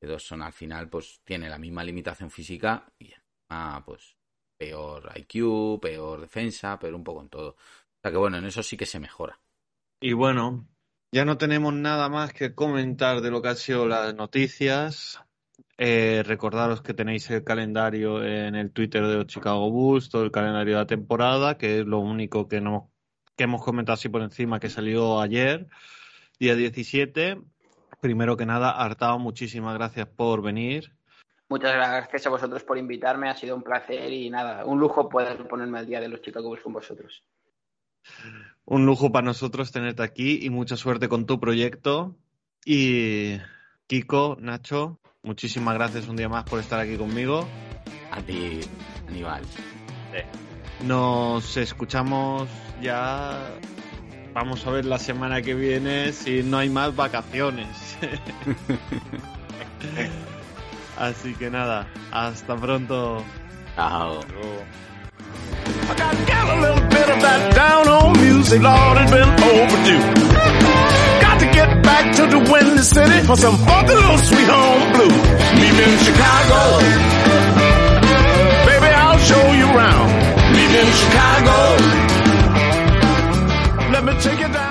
Dawson al final pues tiene la misma limitación física y ah, pues peor IQ, peor defensa, pero un poco en todo. O sea que bueno, en eso sí que se mejora. Y bueno, ya no tenemos nada más que comentar de lo que han sido las noticias. Eh, recordaros que tenéis el calendario en el Twitter de Chicago Bulls, todo el calendario de la temporada, que es lo único que, no, que hemos comentado así por encima que salió ayer, día 17 primero que nada, Artao, muchísimas gracias por venir. Muchas gracias a vosotros por invitarme, ha sido un placer y nada, un lujo poder ponerme al día de los Chicago Bulls con vosotros. Un lujo para nosotros tenerte aquí y mucha suerte con tu proyecto. Y Kiko, Nacho, muchísimas gracias un día más por estar aquí conmigo. A ti, Aníbal. Nos escuchamos ya Vamos a ver la semana que viene si no hay más vacaciones. [laughs] Así que nada, hasta pronto. Chao. I got, got a little bit of that down on music, Lord, it's been overdue. To get back to the Windy City for some funky little sweet home blues. Me in Chicago. Baby, I'll show you around. Me in Chicago. Let me take you down.